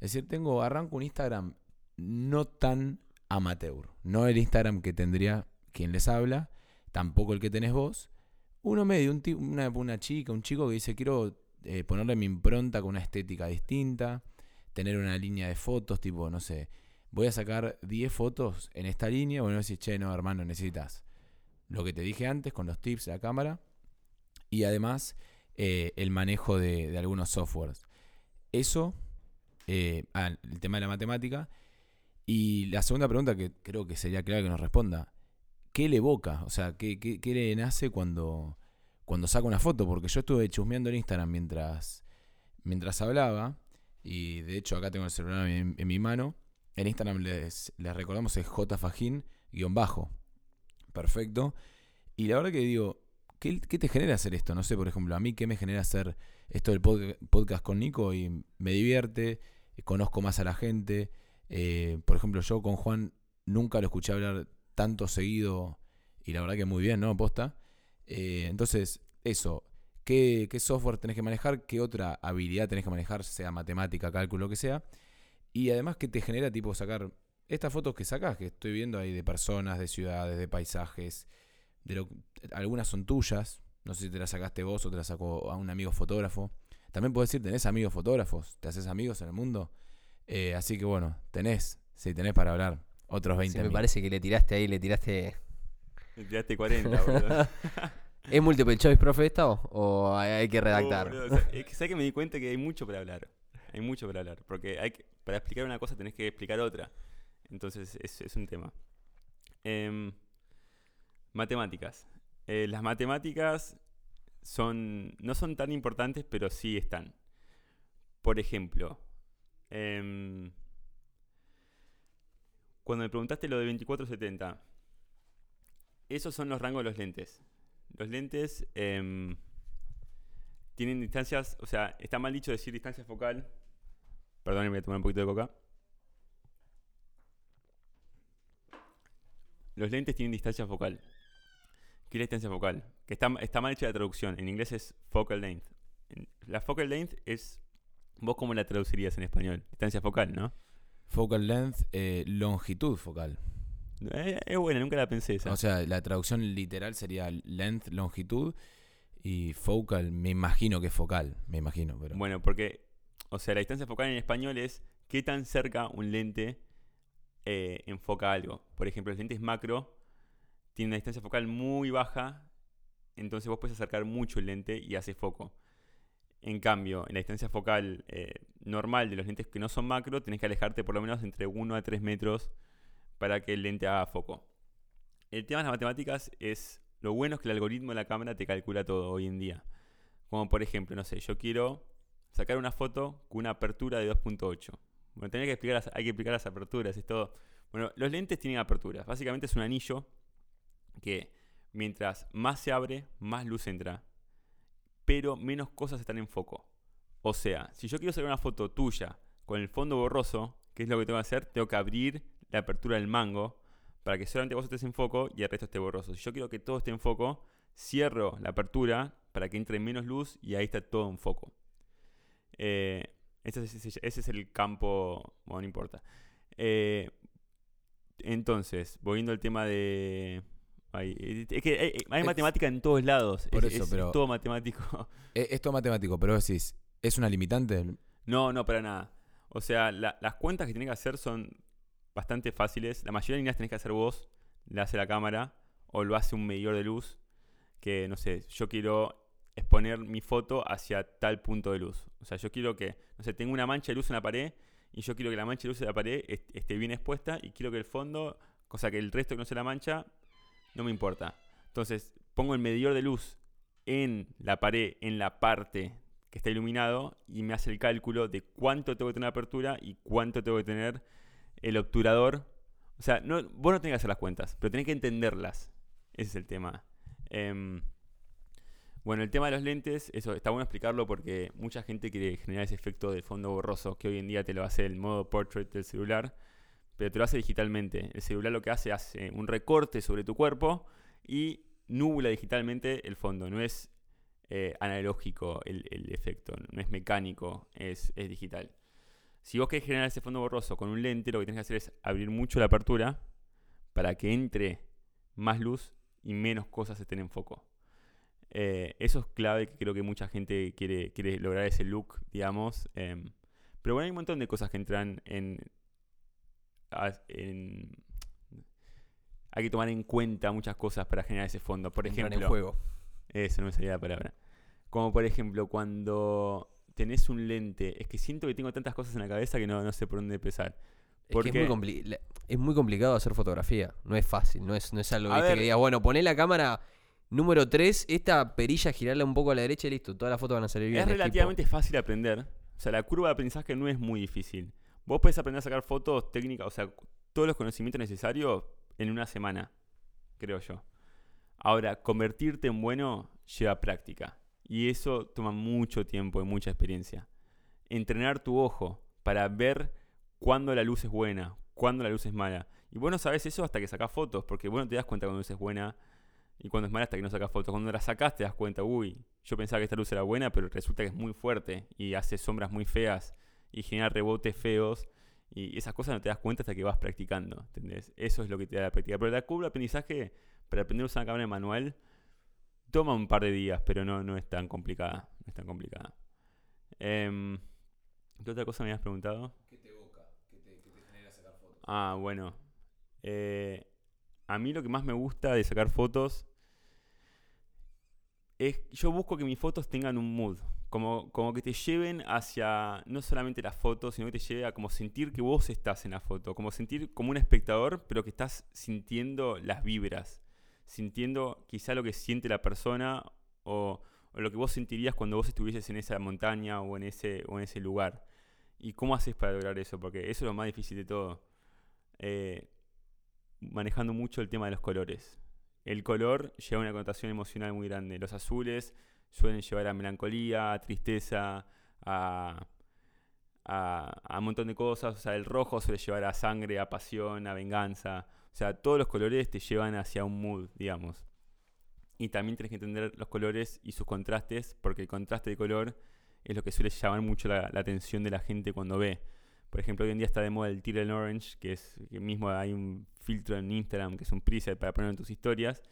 decir, tengo, arranco un Instagram no tan amateur, no el Instagram que tendría quien les habla, tampoco el que tenés vos, uno medio, un una chica, un chico que dice, quiero eh, ponerle mi impronta con una estética distinta, tener una línea de fotos, tipo, no sé, voy a sacar 10 fotos en esta línea, bueno, decís, che, no, hermano, necesitas lo que te dije antes con los tips de la cámara y además eh, el manejo de, algunos softwares. Eso, eh, el tema de la matemática. Y la segunda pregunta que creo que sería clave que nos responda, ¿qué le evoca? O sea, ¿qué, qué, le nace cuando, cuando saca una foto? Porque yo estuve chusmeando en Instagram mientras, mientras hablaba, y de hecho acá tengo el celular en, en mi mano. En Instagram les, les recordamos es jfajín guion bajo. Perfecto. Y la verdad que digo, ¿qué, qué te genera hacer esto? No sé, por ejemplo, a mí qué me genera hacer esto del pod- podcast con Nico y me divierte, eh, conozco más a la gente. Eh, por ejemplo, yo con Juan nunca lo escuché hablar tanto seguido y la verdad que muy bien, ¿no? Posta. Eh, entonces, eso, ¿qué, ¿qué software tenés que manejar? ¿Qué otra habilidad tenés que manejar? Sea matemática, cálculo, lo que sea. Y además, ¿qué te genera tipo sacar estas fotos que sacás? Que estoy viendo ahí de personas, de ciudades, de paisajes. De lo, algunas son tuyas. No sé si te las sacaste vos o te las sacó a un amigo fotógrafo. También puedes decir, tenés amigos fotógrafos, te haces amigos en el mundo. Eh, así que bueno, tenés, si tenés para hablar, otros 20 Sí, me parece que le tiraste ahí, le tiraste. Me tiraste 40, boludo. ¿Es multiple choice, profe, esta o, o hay, hay que Oh, redactar? boludo, o sea, es que sabes que me di cuenta que hay mucho para hablar. Hay mucho para hablar. Porque hay que- para explicar una cosa tenés que explicar otra. Entonces es, es un tema. Em, matemáticas. Eh, las matemáticas son no son tan importantes, pero sí están. Por ejemplo, em, cuando me preguntaste lo de 2470, esos son los rangos de los lentes. Los lentes em, tienen distancias, o sea, está mal dicho decir distancia focal. Perdón, voy a tomar un poquito de coca. Los lentes tienen distancia focal. ¿Qué ¿Qué es la distancia focal? Que está, está mal hecha la traducción. En inglés es focal length. En- La focal length es. ¿Vos cómo la traducirías en español? Distancia focal, ¿no? Focal length, eh, longitud focal. Eh, es buena, nunca la pensé esa. O sea, la traducción literal sería length, longitud. Y focal, me imagino que es focal. Me imagino, pero. Bueno, porque, o sea, la distancia focal en español es qué tan cerca un lente eh, enfoca algo. Por ejemplo, los lentes macro tienen una distancia focal muy baja, entonces vos puedes acercar mucho el lente y hace foco. En cambio, en la distancia focal eh, normal de los lentes que no son macro, tenés que alejarte por lo menos entre 1 a 3 metros para que el lente haga foco. El tema de las matemáticas es, lo bueno es que el algoritmo de la cámara te calcula todo hoy en día. Como por ejemplo, no sé, yo quiero sacar una foto con una apertura de 2.8. Bueno, que explicar hay que explicar las aperturas, es todo. Bueno, los lentes tienen aperturas. Básicamente es un anillo que mientras más se abre, más luz entra, pero menos cosas están en foco. O sea, si yo quiero sacar una foto tuya con el fondo borroso, ¿qué es lo que tengo que hacer? Tengo que abrir la apertura del mango para que solamente vos estés en foco y el resto esté borroso. Si yo quiero que todo esté en foco, cierro la apertura para que entre menos luz y ahí está todo en foco. Eh, ese, es, el campo, bueno, no importa. Eh, entonces, volviendo al tema de... ay, eh, es que hay, hay Es- matemática en todos lados. Por es, eso, es pero- todo matemático. Es, es todo matemático, pero decís, ¿es una limitante? No, no, para nada. O sea, la- las cuentas que tenés que hacer son bastante fáciles. La mayoría de líneas tenés que hacer vos, la hace la cámara, o lo hace un medidor de luz. Que, no sé, yo quiero exponer mi foto hacia tal punto de luz. O sea, yo quiero que, no sé, tengo una mancha de luz en la pared y yo quiero que la mancha de luz de la pared est- esté bien expuesta y quiero que el fondo, cosa que el resto que no sea la mancha, no me importa. Entonces, pongo el medidor de luz en la pared, en la parte que está iluminado y me hace el cálculo de cuánto tengo que tener apertura y cuánto tengo que tener el obturador. O sea, no, vos no tenés que hacer las cuentas, pero tenés que entenderlas. Ese es el tema. Em, bueno, el tema de los lentes, eso está bueno explicarlo porque mucha gente quiere generar ese efecto de fondo borroso que hoy en día te lo hace el modo portrait del celular, pero te lo hace digitalmente. El celular lo que hace hace un recorte sobre tu cuerpo y nubla digitalmente el fondo. No es eh, analógico el, el efecto, no es mecánico, es, es digital. Si vos querés generar ese fondo borroso con un lente, lo que tenés que hacer es abrir mucho la apertura para que entre más luz y menos cosas estén en foco. Eh, eso es clave que creo que mucha gente quiere, quiere lograr ese look, digamos. em, pero bueno, hay un montón de cosas que entran en, en- Hay que tomar en cuenta muchas cosas para generar ese fondo. Por Entrar ejemplo, en juego. eso no me salía la palabra. Como por ejemplo, cuando tenés un lente, es que siento que tengo tantas cosas en la cabeza que no, no sé por dónde empezar. Es, que Porque- es, muy es muy complicado hacer fotografía. No es fácil. No es, no es algo que digas, bueno, poné la cámara número 3, esta perilla, girarla un poco a la derecha y listo. Todas las fotos van a salir bien. es tipo- relativamente fácil aprender. O sea, la curva de aprendizaje no es muy difícil. Vos podés aprender a sacar fotos técnicas, o sea, todos los conocimientos necesarios en una semana, creo yo. Ahora, convertirte en bueno lleva práctica. Y eso toma mucho tiempo y mucha experiencia. Entrenar tu ojo para ver cuándo la luz es buena, cuándo la luz es mala. Y vos no eso hasta que sacás fotos, porque vos no te das cuenta cuando la luz es buena y cuando es mala hasta que no sacas fotos. Cuando la sacás te das cuenta, uy, yo pensaba que esta luz era buena, pero resulta que es muy fuerte y hace sombras muy feas y genera rebotes feos. Y esas cosas no te das cuenta hasta que vas practicando, ¿entendés? Eso es lo que te da la práctica. Pero la curva de aprendizaje para aprender a usar una cámara manual toma un par de días, pero no, no es tan complicada. No es tan complicada. Em, ¿Qué otra cosa me habías preguntado? ¿Qué te evoca? ¿Qué te, qué te genera sacar fotos? Ah, bueno. Eh, a mí lo que más me gusta de sacar fotos es yo busco que mis fotos tengan un mood. Como, como que te lleven hacia no solamente la foto, sino que te lleve a como sentir que vos estás en la foto. Como sentir como un espectador, pero que estás sintiendo las vibras. Sintiendo quizá lo que siente la persona o, o lo que vos sentirías cuando vos estuvieses en esa montaña o en ese, o en ese lugar. ¿Y cómo haces para lograr eso? Porque eso es lo más difícil de todo. Eh, manejando mucho el tema de los colores. El color lleva una connotación emocional muy grande. Los azules suelen llevar a melancolía, a tristeza, a, a, un montón de cosas. O sea, el rojo suele llevar a sangre, a pasión, a venganza. O sea, todos los colores te llevan hacia un mood, digamos. Y también tienes que entender los colores y sus contrastes, porque el contraste de color es lo que suele llamar mucho la, atención de la gente cuando ve. Por ejemplo, hoy en día está de moda el Tyrell Orange, que es que mismo hay un filtro en Instagram que es un preset para poner en tus historias,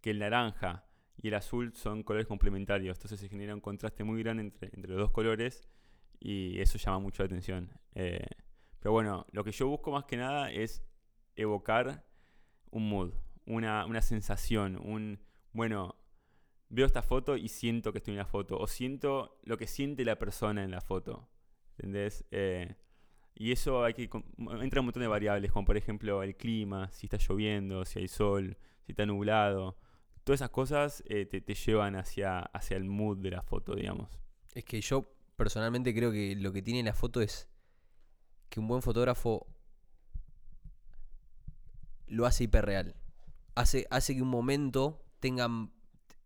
que el naranja y el azul son colores complementarios. Entonces se genera un contraste muy grande entre, entre los dos colores y eso llama mucho la atención. Eh, pero bueno, lo que yo busco más que nada es evocar un mood, una, una sensación, un, bueno, veo esta foto y siento que estoy en la foto, o siento lo que siente la persona en la foto. ¿Entendés? Eh, y eso hay que. Entra un montón de variables, como por ejemplo el clima, si está lloviendo, si hay sol, si está nublado. Todas esas cosas eh, te, te llevan hacia, hacia el mood de la foto, digamos. Es que yo personalmente creo que lo que tiene la foto es que un buen fotógrafo lo hace hiperreal. Hace, hace que un momento tenga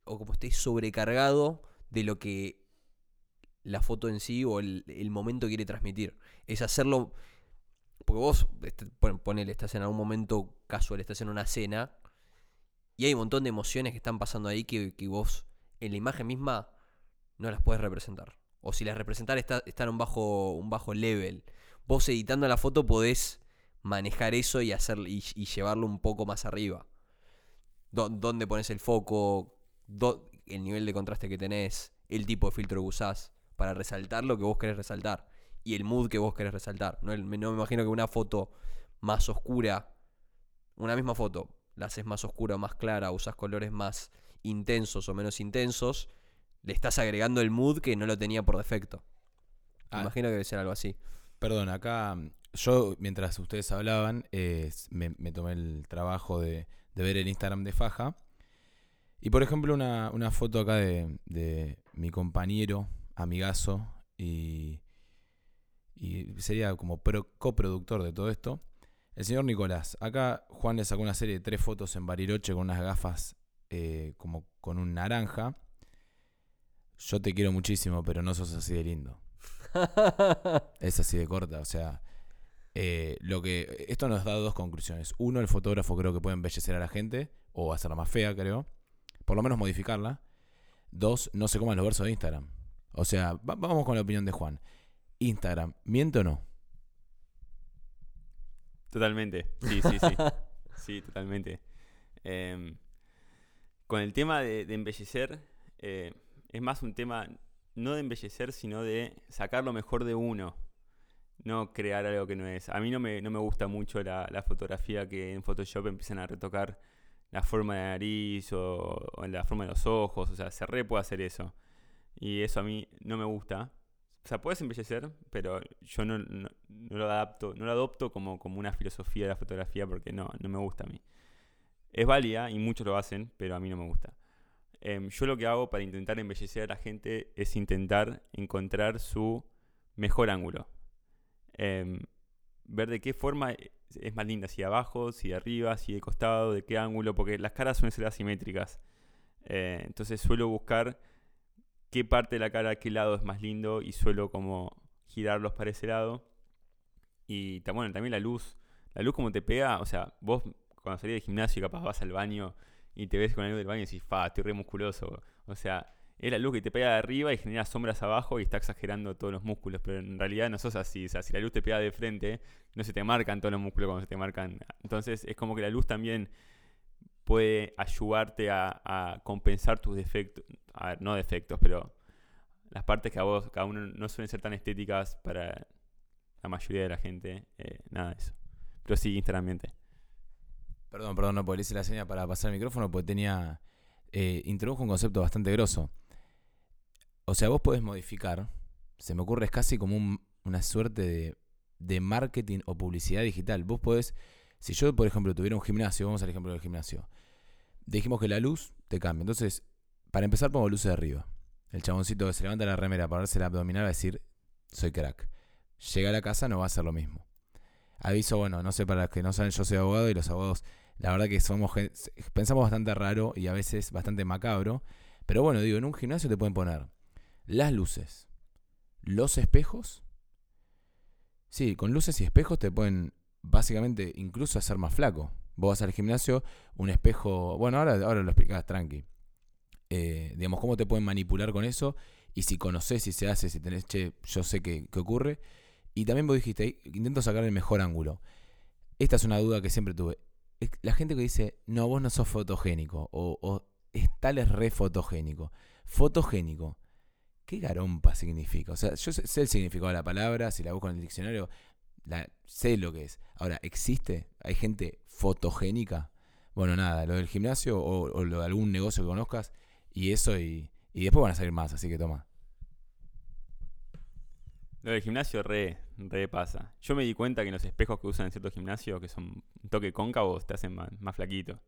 o como esté sobrecargado de lo que la foto en sí o el, el momento quiere transmitir. Es hacerlo. Porque vos, este, pon- ponele, estás en algún momento casual, estás en una cena y hay un montón de emociones que están pasando ahí que, que vos en la imagen misma no las puedes representar. O si las representar está, están un bajo, un bajo level. Vos editando la foto podés manejar eso y, hacer, y, llevarlo un poco más arriba. Dó- ¿Dónde pones el foco? El nivel de contraste que tenés, el tipo de filtro que usás para resaltar lo que vos querés resaltar y el mood que vos querés resaltar. No, no me imagino que una foto más oscura, una misma foto, la haces más oscura o más clara, usás colores más intensos o menos intensos, le estás agregando el mood que no lo tenía por defecto. Me Ah. imagino que debe ser algo así. Perdón, acá yo, mientras ustedes hablaban, eh, me, me tomé el trabajo de, de ver el Instagram de Faja. Y por ejemplo, una, una foto acá de, de mi compañero, amigazo, y, y sería como pro- coproductor de todo esto. El señor Nicolás. Acá Juan le sacó una serie de tres fotos en Bariloche con unas gafas eh, como con un naranja. Yo te quiero muchísimo, pero no sos así de lindo. Es así de corta, o sea, eh, lo que esto nos da dos conclusiones. Uno, el fotógrafo creo que puede embellecer a la gente o hacerla más fea, creo. Por lo menos modificarla. Dos, no se coman los versos de Instagram. O sea, va- vamos con la opinión de Juan. Instagram, ¿miente o no? Totalmente. Sí, sí, sí. sí, totalmente. Em, con el tema de, de embellecer, eh, es más un tema no de embellecer, sino de sacar lo mejor de uno. No crear algo que no es. A mí no me, no me gusta mucho la, la fotografía que en Photoshop empiezan a retocar la forma de la nariz o, o la forma de los ojos. O sea, se re puede hacer eso. Y eso a mí no me gusta. O sea, puedes embellecer, pero yo no, no, lo adapto, no lo adopto como, como una filosofía de la fotografía porque no, no me gusta a mí. Es válida y muchos lo hacen, pero a mí no me gusta. Em, yo lo que hago para intentar embellecer a la gente es intentar encontrar su mejor ángulo. Em, ver de qué forma es más linda, si de abajo, si de arriba, si de costado, de qué ángulo, porque las caras suelen ser asimétricas. Eh, entonces suelo buscar qué parte de la cara, qué lado es más lindo y suelo como girarlos para ese lado. Y bueno, también la luz. La luz como te pega, o sea, vos cuando salís del gimnasio capaz vas al baño y te ves con la luz del baño y decís, fa, estoy re musculoso. O sea, es la luz que te pega de arriba y genera sombras abajo y está exagerando todos los músculos, pero en realidad no sos así. O sea, si la luz te pega de frente, no se te marcan todos los músculos como se te marcan. Entonces es como que la luz también puede ayudarte a, compensar tus defectos, a ver, no defectos, pero las partes que a vos, cada uno no suelen ser tan estéticas para la mayoría de la gente, eh, nada de eso. Pero sí, Instagram miente. Perdón, perdón, no, porque le hice la seña para pasar el micrófono porque tenía. Eh, introdujo un concepto bastante grosso. O sea, vos podés modificar. Se me ocurre, es casi como un- una suerte de, de marketing o publicidad digital. Vos podés. Si yo, por ejemplo, tuviera un gimnasio, vamos al ejemplo del gimnasio. Dijimos que la luz te cambia. Entonces, para empezar, pongo luces de arriba. El chaboncito que se levanta la remera para verse la abdominal va a decir: Soy crack. Llega a la casa, no va a ser lo mismo. Aviso, bueno, no sé, para los que no saben, yo soy abogado y los abogados la verdad que somos pensamos bastante raro y a veces bastante macabro. Pero bueno, digo, en un gimnasio te pueden poner las luces, los espejos. Sí, con luces y espejos te pueden básicamente incluso hacer más flaco. Vos vas al gimnasio, un espejo. Bueno, ahora, ahora lo explicás tranqui. eh, digamos, cómo te pueden manipular con eso y si conoces, si se hace, si tenés, che, yo sé que, que ocurre. Y también vos dijiste, intento sacar el mejor ángulo. Esta es una duda que siempre tuve. La gente que dice, no, vos no sos fotogénico, o, o tal es re fotogénico. Fotogénico, ¿qué garompa significa? O sea, yo sé el significado de la palabra, si la busco en el diccionario, la, sé lo que es. Ahora, ¿existe? ¿Hay gente fotogénica? Bueno, nada, lo del gimnasio o, lo de algún negocio que conozcas, y eso, y, y después van a salir más, así que toma. Lo del gimnasio re, re pasa. Yo me di cuenta que en los espejos que usan en ciertos gimnasios, que son un toque cóncavos, te hacen más, más flaquito.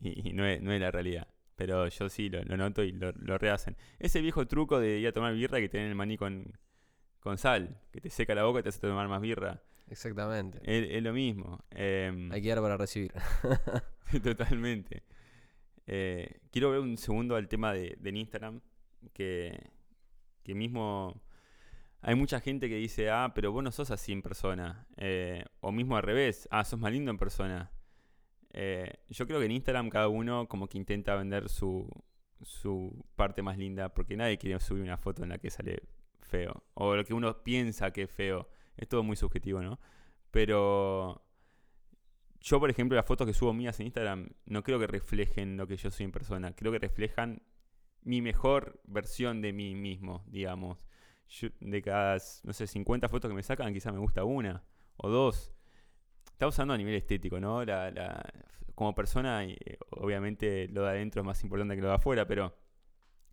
Y, no, es, no es la realidad. Pero yo sí lo, lo noto y lo, lo rehacen. Ese viejo truco de ir a tomar birra que tienen el maní con, con sal, que te seca la boca y te hace tomar más birra. Exactamente. Es, es lo mismo. Em, Hay que dar para recibir. Totalmente. Eh, quiero ver un segundo al tema de, del Instagram, que, que mismo hay mucha gente que dice, ah, pero vos no sos así en persona. Eh, o mismo al revés, ah, sos más lindo en persona. Eh, yo creo que en Instagram cada uno como que intenta vender su, su parte más linda, porque nadie quiere subir una foto en la que sale feo. O lo que uno piensa que es feo. Es todo muy subjetivo, ¿no? Pero yo, por ejemplo, las fotos que subo mías en Instagram no creo que reflejen lo que yo soy en persona. Creo que reflejan mi mejor versión de mí mismo, digamos. De cada, no sé, 50 fotos que me sacan, quizás me gusta una o dos. Está usando a nivel estético, ¿no? La, como persona, eh, obviamente lo de adentro es más importante que lo de afuera, pero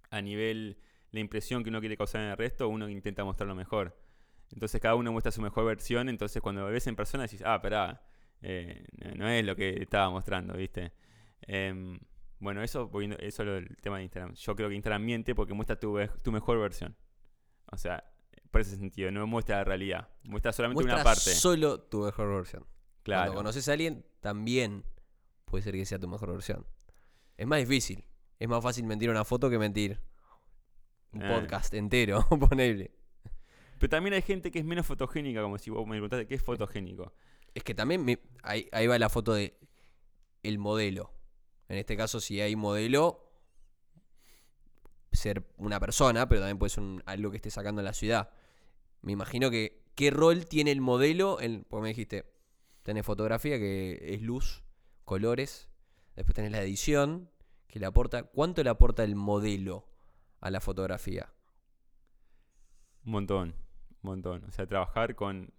a nivel la impresión que uno quiere causar en el resto, uno intenta mostrar lo mejor. Entonces cada uno muestra su mejor versión, entonces cuando lo ves en persona decís, ah, pará, eh, no- es lo que estaba mostrando, ¿viste? Em, bueno, eso, eso es lo del tema de Instagram. Yo creo que Instagram miente porque muestra tu, mejor versión. O sea, por ese sentido, no muestra la realidad. Muestra solamente Muestra una parte. solo tu mejor versión. Claro. Cuando conoces a alguien, también puede ser que sea tu mejor versión. Es más difícil. Es más fácil mentir una foto que mentir un Eh. podcast entero, ponele. Pero también hay gente que es menos fotogénica, como si vos me preguntaste qué es fotogénico. Es que también me- ahí, ahí va la foto de el modelo. En este caso, si hay modelo, ser una persona, pero también puede ser un- algo que esté sacando en la ciudad. Me imagino que qué rol tiene el modelo, en, porque me dijiste, tenés fotografía que es luz, colores, después tenés la edición, que le aporta, ¿cuánto le aporta el modelo a la fotografía? Un montón, un montón. O sea, trabajar con,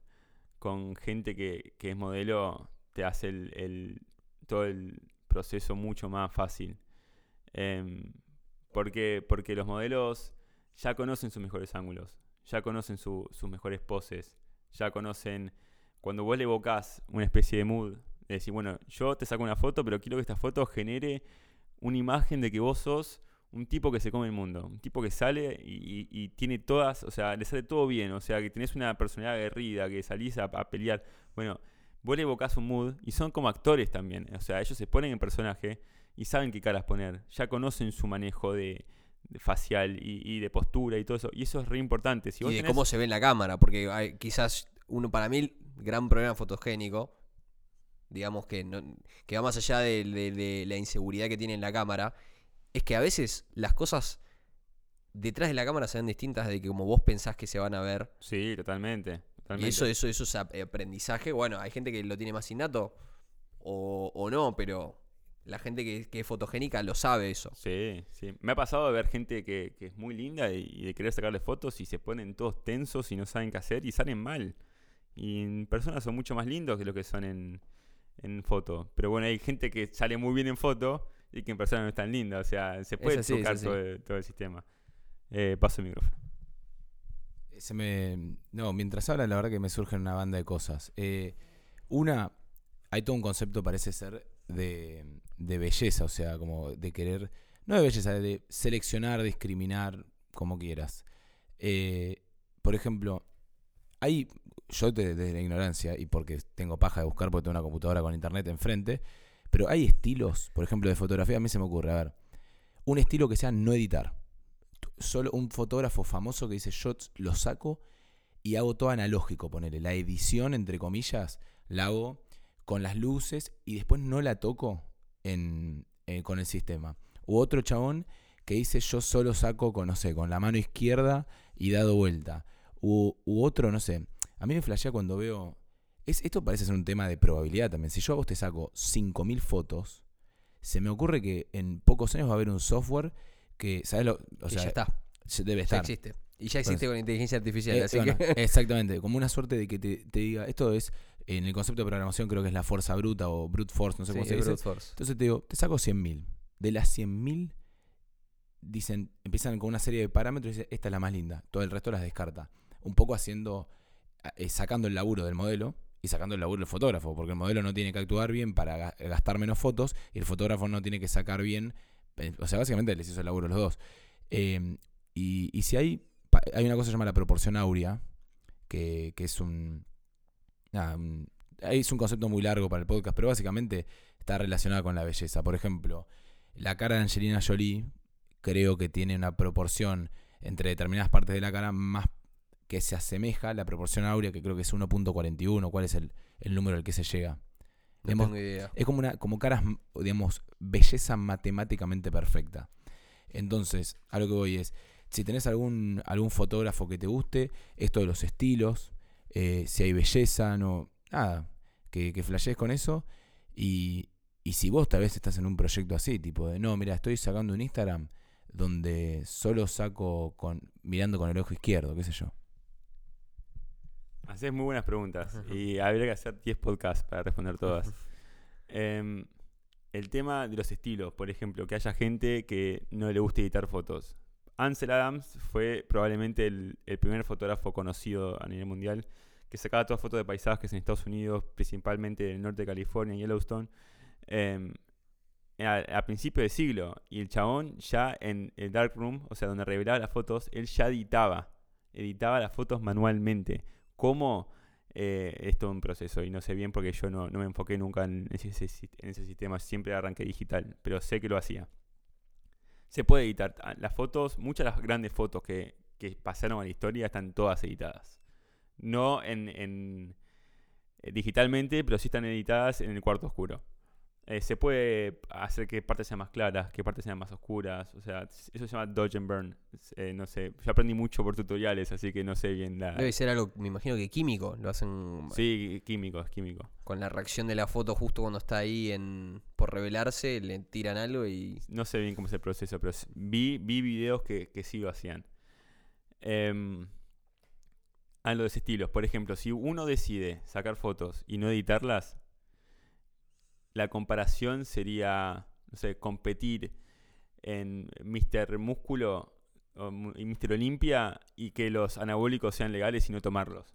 con gente que, que es modelo te hace el, todo el proceso mucho más fácil. Em, porque, porque los modelos ya conocen sus mejores ángulos, ya conocen su- sus mejores poses, ya conocen, cuando vos le evocás una especie de mood, de decir, bueno, yo te saco una foto, pero quiero que esta foto genere una imagen de que vos sos un tipo que se come el mundo, un tipo que sale y, y- y tiene todas, o sea, le sale todo bien, o sea, que tenés una personalidad aguerrida, que salís a, a pelear. Bueno, vos le evocás un mood y son como actores también, o sea, ellos se ponen en personaje y saben qué caras poner, ya conocen su manejo de, de facial y, y de postura y todo eso, y eso es re importante. Si vos y de tenés- cómo se ve en la cámara, porque hay- quizás uno para mí gran problema fotogénico, digamos que, no- que va más allá de, de- de la inseguridad que tiene en la cámara, es que a veces las cosas detrás de la cámara se ven distintas de que como vos pensás que se van a ver. Sí, totalmente. Y eso, eso, eso es ap- aprendizaje. Bueno, hay gente que lo tiene más innato o, o no, pero la gente que, que es fotogénica lo sabe eso. Sí, sí. Me ha pasado de ver gente que, que es muy linda y, y de querer sacarle fotos y se ponen todos tensos y no saben qué hacer y salen mal. Y en persona son mucho más lindos que lo que son en, en foto. Pero bueno, hay gente que sale muy bien en foto y que en persona no es tan linda. O sea, se puede así, tocar todo, el- todo el sistema. Eh, paso el micrófono. Se me, no, mientras habla, la verdad que me surgen una banda de cosas. Eh, una, hay todo un concepto, parece ser, de, de belleza, o sea, como de querer, no de belleza, de seleccionar, discriminar, como quieras. Eh, por ejemplo, hay, yo de- desde la ignorancia, y porque tengo paja de buscar porque tengo una computadora con internet enfrente, pero hay estilos, por ejemplo, de fotografía, a mí se me ocurre, a ver, un estilo que sea no editar solo un fotógrafo famoso que dice yo lo saco y hago todo analógico, ponele. La edición, entre comillas, la hago con las luces y después no la toco en, eh, con el sistema. U otro chabón que dice yo solo saco con, no sé, con la mano izquierda y dado vuelta. U, u otro, no sé. A mí me flashea cuando veo... Es, esto parece ser un tema de probabilidad también. Si yo a vos te saco 5.000 fotos, se me ocurre que en pocos años va a haber un software que, ¿sabes lo? O sea, ya está. debe Ya estar. existe. Y ya existe con inteligencia artificial. Eh, así bueno, que. Exactamente, como una suerte de que te, te diga, esto es, en el concepto de programación creo que es la fuerza bruta o brute force, no sé Sí, cómo se dice. brute force. Entonces te digo, te saco 100.000. De las 100.000, dicen, empiezan con una serie de parámetros y dicen, esta es la más linda. Todo el resto las descarta. Un poco haciendo, eh, sacando el laburo del modelo y sacando el laburo del fotógrafo, porque el modelo no tiene que actuar bien para ga- gastar menos fotos y el fotógrafo no tiene que sacar bien. eh, O sea, básicamente les hizo el laburo a los dos. Eh, y, y si hay, hay una cosa que se llama la proporción áurea, que, que es un, es un concepto muy largo para el podcast, pero básicamente está relacionada con la belleza. Por ejemplo, la cara de Angelina Jolie creo que tiene una proporción entre determinadas partes de la cara más que se asemeja a la proporción áurea, que creo que es 1.41. ¿Cuál es el, el número al que se llega? No Digamos, tengo idea. es como una como caras, digamos, belleza matemáticamente perfecta. Entonces, a lo que voy es, si tenés algún, algún fotógrafo que te guste, esto de los estilos, eh, si hay belleza, no, nada, que, que flashees con eso. Y, y si vos tal vez estás en un proyecto así, tipo de, no, mira, estoy sacando un Instagram donde solo saco con mirando con el ojo izquierdo, qué sé yo. Haces muy buenas preguntas y habría que hacer 10 podcasts para responder todas. Em, el tema de los estilos, por ejemplo, que haya gente que no le guste editar fotos. Ansel Adams fue probablemente el, el primer fotógrafo conocido a nivel mundial que sacaba todas fotos de paisajes en Estados Unidos, principalmente en el norte de California, en Yellowstone, em, a, a principios de siglo. Y el chabón ya en el darkroom, o sea, donde revelaba las fotos, él ya editaba. Editaba las fotos manualmente. ¿Cómo? Eh, es todo un proceso y no sé bien porque yo no, me enfoqué nunca en ese, sistema, siempre arranqué digital, pero sé que lo hacía. Se puede editar Ah, las fotos, muchas de las grandes fotos que, pasaron a la historia están todas editadas. No en, en- eh, digitalmente, pero sí están editadas en el cuarto oscuro. Eh, se puede hacer que partes sean más claras, que partes sean más oscuras. O sea, eso se llama dodge and burn. Es, eh, no sé, yo aprendí mucho por tutoriales, así que no sé bien la... Debe ser algo, me imagino que químico. Lo hacen Sí, químicos, químicos. con la reacción de la foto justo cuando está ahí en por revelarse. Le tiran algo y. No sé bien cómo es el proceso, pero vi, vi videos que, que sí lo hacían. Em, a los estilos. Por ejemplo, si uno decide sacar fotos y no editarlas, la comparación sería, no sé, competir en Mr. Músculo y Mr. Olimpia y que los anabólicos sean legales y no tomarlos.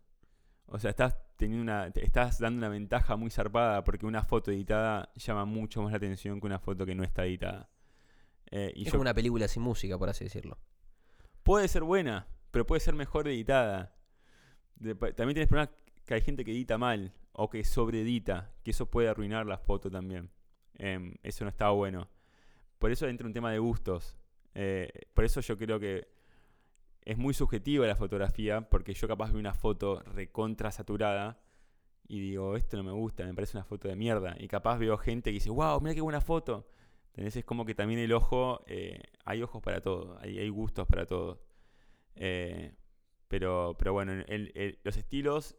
O sea, estás teniendo una, estás dando una ventaja muy zarpada porque una foto editada llama mucho más la atención que una foto que no está editada. Eh, y es yo- como una película sin música, por así decirlo. puede ser buena, pero puede ser mejor editada. De- también tienes problemas que hay gente que edita mal o que sobreedita, que eso puede arruinar la foto también. Em, eso no está bueno. Por eso entra un tema de gustos. Eh, por eso yo creo que es muy subjetiva la fotografía, porque yo capaz veo una foto recontra saturada y digo, esto no me gusta, me parece una foto de mierda. Y capaz veo gente que dice, wow, mira qué buena foto. ¿Entendés? Es como que también el ojo, eh, hay ojos para todo, hay, gustos para todo. Eh, pero, pero bueno, los estilos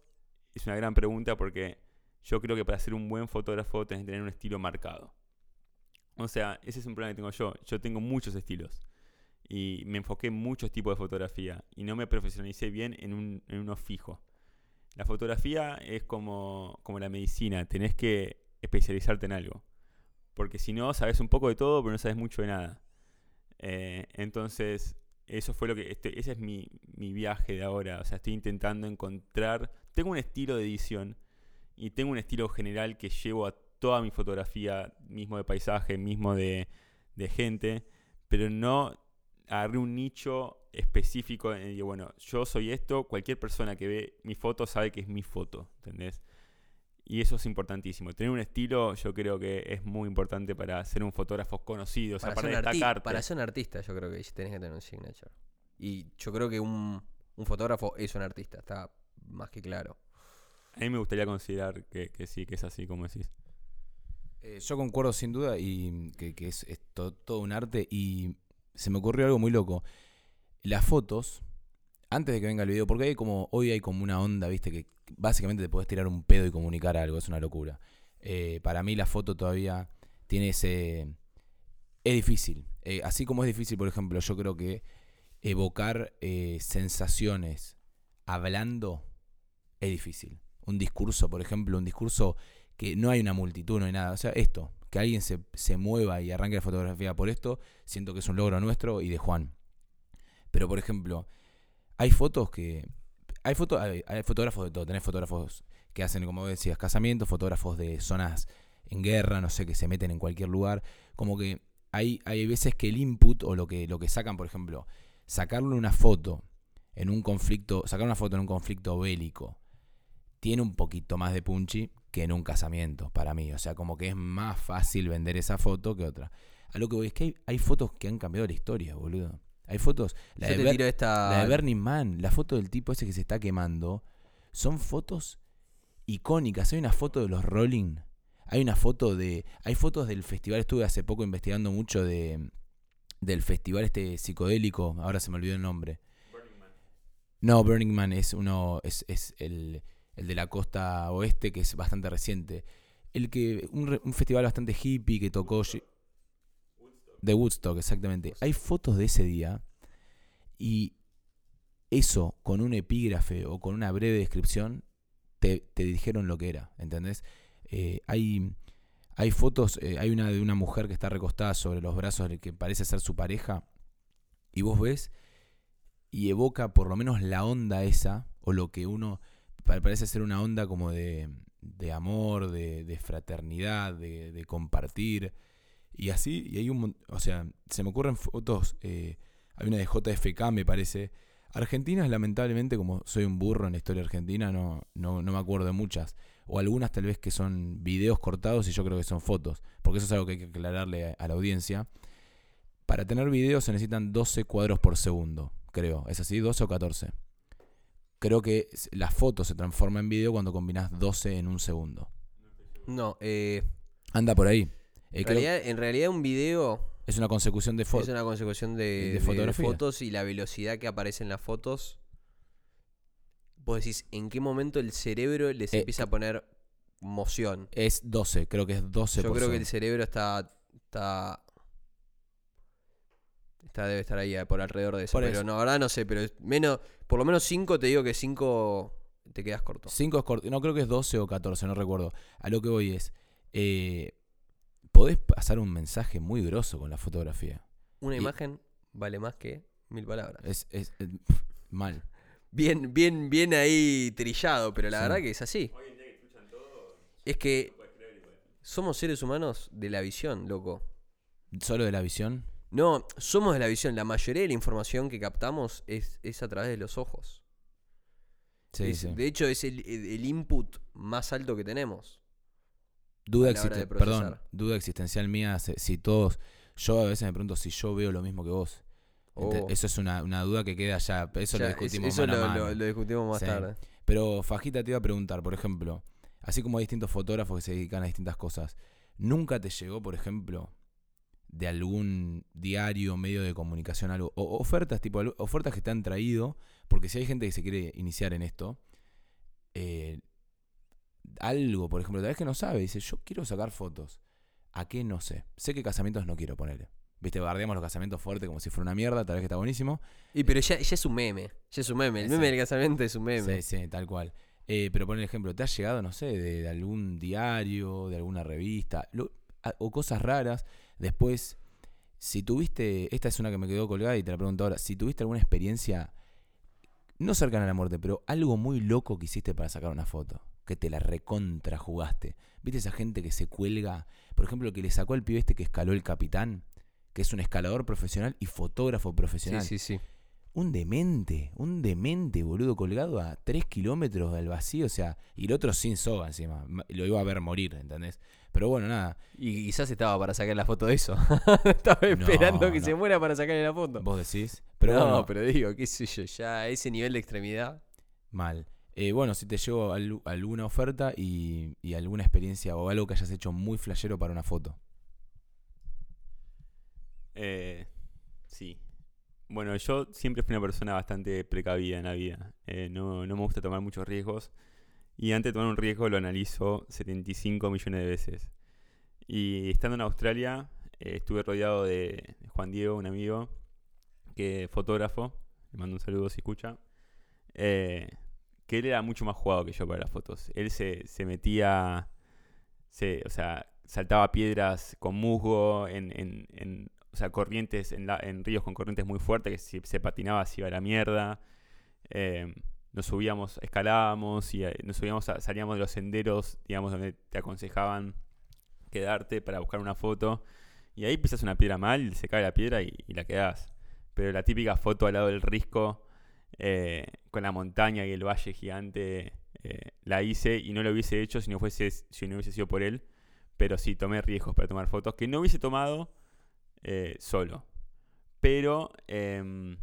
es una gran pregunta porque yo creo que para ser un buen fotógrafo tenés que tener un estilo marcado. O sea, ese es un problema que tengo yo. Yo tengo muchos estilos. Y me enfoqué en muchos tipos de fotografía. Y no me profesionalicé bien en, en uno fijo. La fotografía es como, como la medicina. Tenés que especializarte en algo. Porque si no, sabes un poco de todo, pero no sabes mucho de nada. Eh, entonces, eso fue lo que. Este, ese es mi, mi viaje de ahora. O sea, estoy intentando encontrar. Tengo un estilo de edición y tengo un estilo general que llevo a toda mi fotografía, mismo de paisaje, mismo de, de gente, pero no agarré un nicho específico y digo, bueno, yo soy esto, cualquier persona que ve mi foto sabe que es mi foto, ¿entendés? Y eso es importantísimo. Tener un estilo yo creo que es muy importante para ser un fotógrafo conocido, o sea, Para para, destacarte. para ser un artista, yo creo que tenés que tener un signature. Y yo creo que un, un fotógrafo es un artista, está más que claro. A mí me gustaría considerar que, que sí, que es así como decís. Eh, yo concuerdo sin duda y que, que es, es to- todo un arte y se me ocurrió algo muy loco. Las fotos, antes de que venga el video, porque hay como, hoy hay como una onda, viste, que básicamente te puedes tirar un pedo y comunicar algo, es una locura. Eh, para mí la foto todavía tiene ese... Es difícil. Eh, así como es difícil, por ejemplo, yo creo que evocar eh, sensaciones hablando es difícil. Un discurso, por ejemplo, un discurso que no hay una multitud, no hay nada. O sea, esto, que alguien se, se mueva y arranque la fotografía por esto, siento que es un logro nuestro y de Juan. Pero, por ejemplo, hay fotos que... Hay, fotos, hay, hay fotógrafos de todo. Tenés fotógrafos que hacen, como decías, casamientos, fotógrafos de zonas en guerra, no sé, que se meten en cualquier lugar. Como que hay, hay veces que el input o lo que, lo que sacan, por ejemplo, sacarle una foto en un conflicto, sacar una foto en un conflicto bélico, tiene un poquito más de punchy que en un casamiento, para mí. O sea, como que es más fácil vender esa foto que otra. A lo que voy es que hay, hay fotos que han cambiado la historia, boludo. Hay fotos. La Yo de, te Ber- tiro esta. la de Burning Man, la foto del tipo ese que se está quemando, son fotos icónicas. Hay una foto de los Rolling. Hay una foto de. Hay fotos del festival. Estuve hace poco investigando mucho de. Del festival este psicodélico. Ahora se me olvidó el nombre. No, Burning Man es uno. Es, es el, el de la costa oeste, que es bastante reciente. El que. Un, festival bastante hippie que tocó. Gi- De Woodstock, exactamente. Hay fotos de ese día. Y eso, con un epígrafe o con una breve descripción, te, te dijeron lo que era. ¿Entendés? Eh, hay. Hay fotos, eh, hay una de una mujer que está recostada sobre los brazos del que parece ser su pareja, y vos ves y evoca por lo menos la onda esa, o lo que uno parece ser una onda como de, de amor, de, de fraternidad, de, de compartir, y así, y hay un, o sea, se me ocurren fotos, eh, hay una de JFK me parece, Argentinas lamentablemente, como soy un burro en la historia argentina, no, no, no me acuerdo de muchas, o algunas tal vez que son videos cortados y yo creo que son fotos, porque eso es algo que hay que aclararle a la audiencia. Para tener videos se necesitan 12 cuadros por segundo, creo. ¿Es así? ¿12 o 14? Creo que la foto se transforma en video cuando combinas 12 en un segundo. No, eh, Anda por ahí. Eh, en, creo- realidad, en realidad un video es una consecución de es fotos. una consecución de, de de fotografía. fotos y la velocidad que aparece en las fotos. Vos decís, ¿en qué momento el cerebro les Eh, empieza a poner moción? Es 12, creo que es 12 Yo por creo que el segundo. cerebro está. está. Está debe estar ahí eh, por alrededor de eso. Por pero eso. no, ahora no sé, pero menos. Por lo menos 5 te digo que 5 te quedas corto. 5 es corto. No, creo que es 12 o 14, no recuerdo. A lo que voy es. eh, podés pasar un mensaje muy grosso con la fotografía. Una y- imagen vale más que mil palabras. Es, es- es- mal. Bien, bien, bien ahí trillado, pero la Sí. verdad que es así. Es que somos seres humanos de la visión, loco. Solo de la visión. No, somos de la visión. La mayoría de la información que captamos es, es a través de los ojos. Sí, Es- sí. De hecho, es el, el- input más alto que tenemos. Duda, perdón, duda existencial mía, si todos, yo a veces me pregunto si yo veo lo mismo que vos. Oh. Eso es una, una duda que queda ya, eso lo Ya, discutimos eso mano a lo, mano. lo- lo discutimos más Sí. tarde. Pero Fajita te iba a preguntar, por ejemplo, así como hay distintos fotógrafos que se dedican a distintas cosas, ¿nunca te llegó, por ejemplo, de algún diario, medio de comunicación, algo, o ofertas, tipo, ofertas que te han traído, porque si hay gente que se quiere iniciar en esto, eh, algo, por ejemplo, tal vez que no sabe, dice, yo quiero sacar fotos. ¿A qué? No sé. Sé que casamientos no quiero ponerle. Viste, bardeamos los casamientos fuertes como si fuera una mierda, tal vez que está buenísimo. Y pero ya, ya es un meme. Ya es un meme. El meme del casamiento es un meme. Sí, sí, tal cual. Eh, pero por ejemplo, ¿te ha llegado, no sé, de, de algún diario, de alguna revista, lo- a- o cosas raras? Después, si tuviste, esta es una que me quedó colgada y te la pregunto ahora, si tuviste alguna experiencia, no cercana a la muerte, pero algo muy loco que hiciste para sacar una foto, que te la recontra jugaste. ¿Viste esa gente que se cuelga? Por ejemplo, que le sacó al pibe este que escaló el capitán, que es un escalador profesional y fotógrafo Sí, profesional. sí, sí. Un demente, un demente, boludo, colgado a 3 kilómetros del vacío, o sea, y el otro sin soga encima. Ma- Lo iba a ver morir, ¿entendés? Pero bueno, nada. Y quizás estaba para sacar la foto de eso. estaba esperando que no. se muera para sacarle la foto. Vos decís. Pero no, bueno, pero digo, qué sé yo, ya a ese nivel de extremidad. mal. Eh, bueno, si te llevo al- alguna oferta y, y alguna experiencia o algo que hayas hecho muy flashero para una foto. Eh, sí. Bueno, yo siempre fui una persona bastante precavida en la vida. Eh, no, no me gusta tomar muchos riesgos. Y antes de tomar un riesgo lo analizo 75 millones de veces. Y estando en Australia, eh, estuve rodeado de Juan Diego, un amigo, que es fotógrafo. Le mando un saludo si escucha. eh, que él era mucho más jugado que yo para las fotos. Él se, se metía, se, o sea, saltaba piedras con musgo, en, en- en, sea, corrientes, en, ríos con corrientes muy fuertes, que si se patinaba se iba a la mierda. Eh, nos subíamos, escalábamos y eh, nos subíamos, a- salíamos de los senderos, digamos, donde te aconsejaban quedarte para buscar una foto. Y ahí pisas una piedra mal, se cae la piedra y, la quedás. Pero la típica foto al lado del risco, eh, con la montaña y el valle gigante, la hice y no lo hubiese hecho si no, fuese, si no hubiese sido por él. Pero sí, tomé riesgos para tomar fotos que no hubiese tomado eh, solo. Pero, em,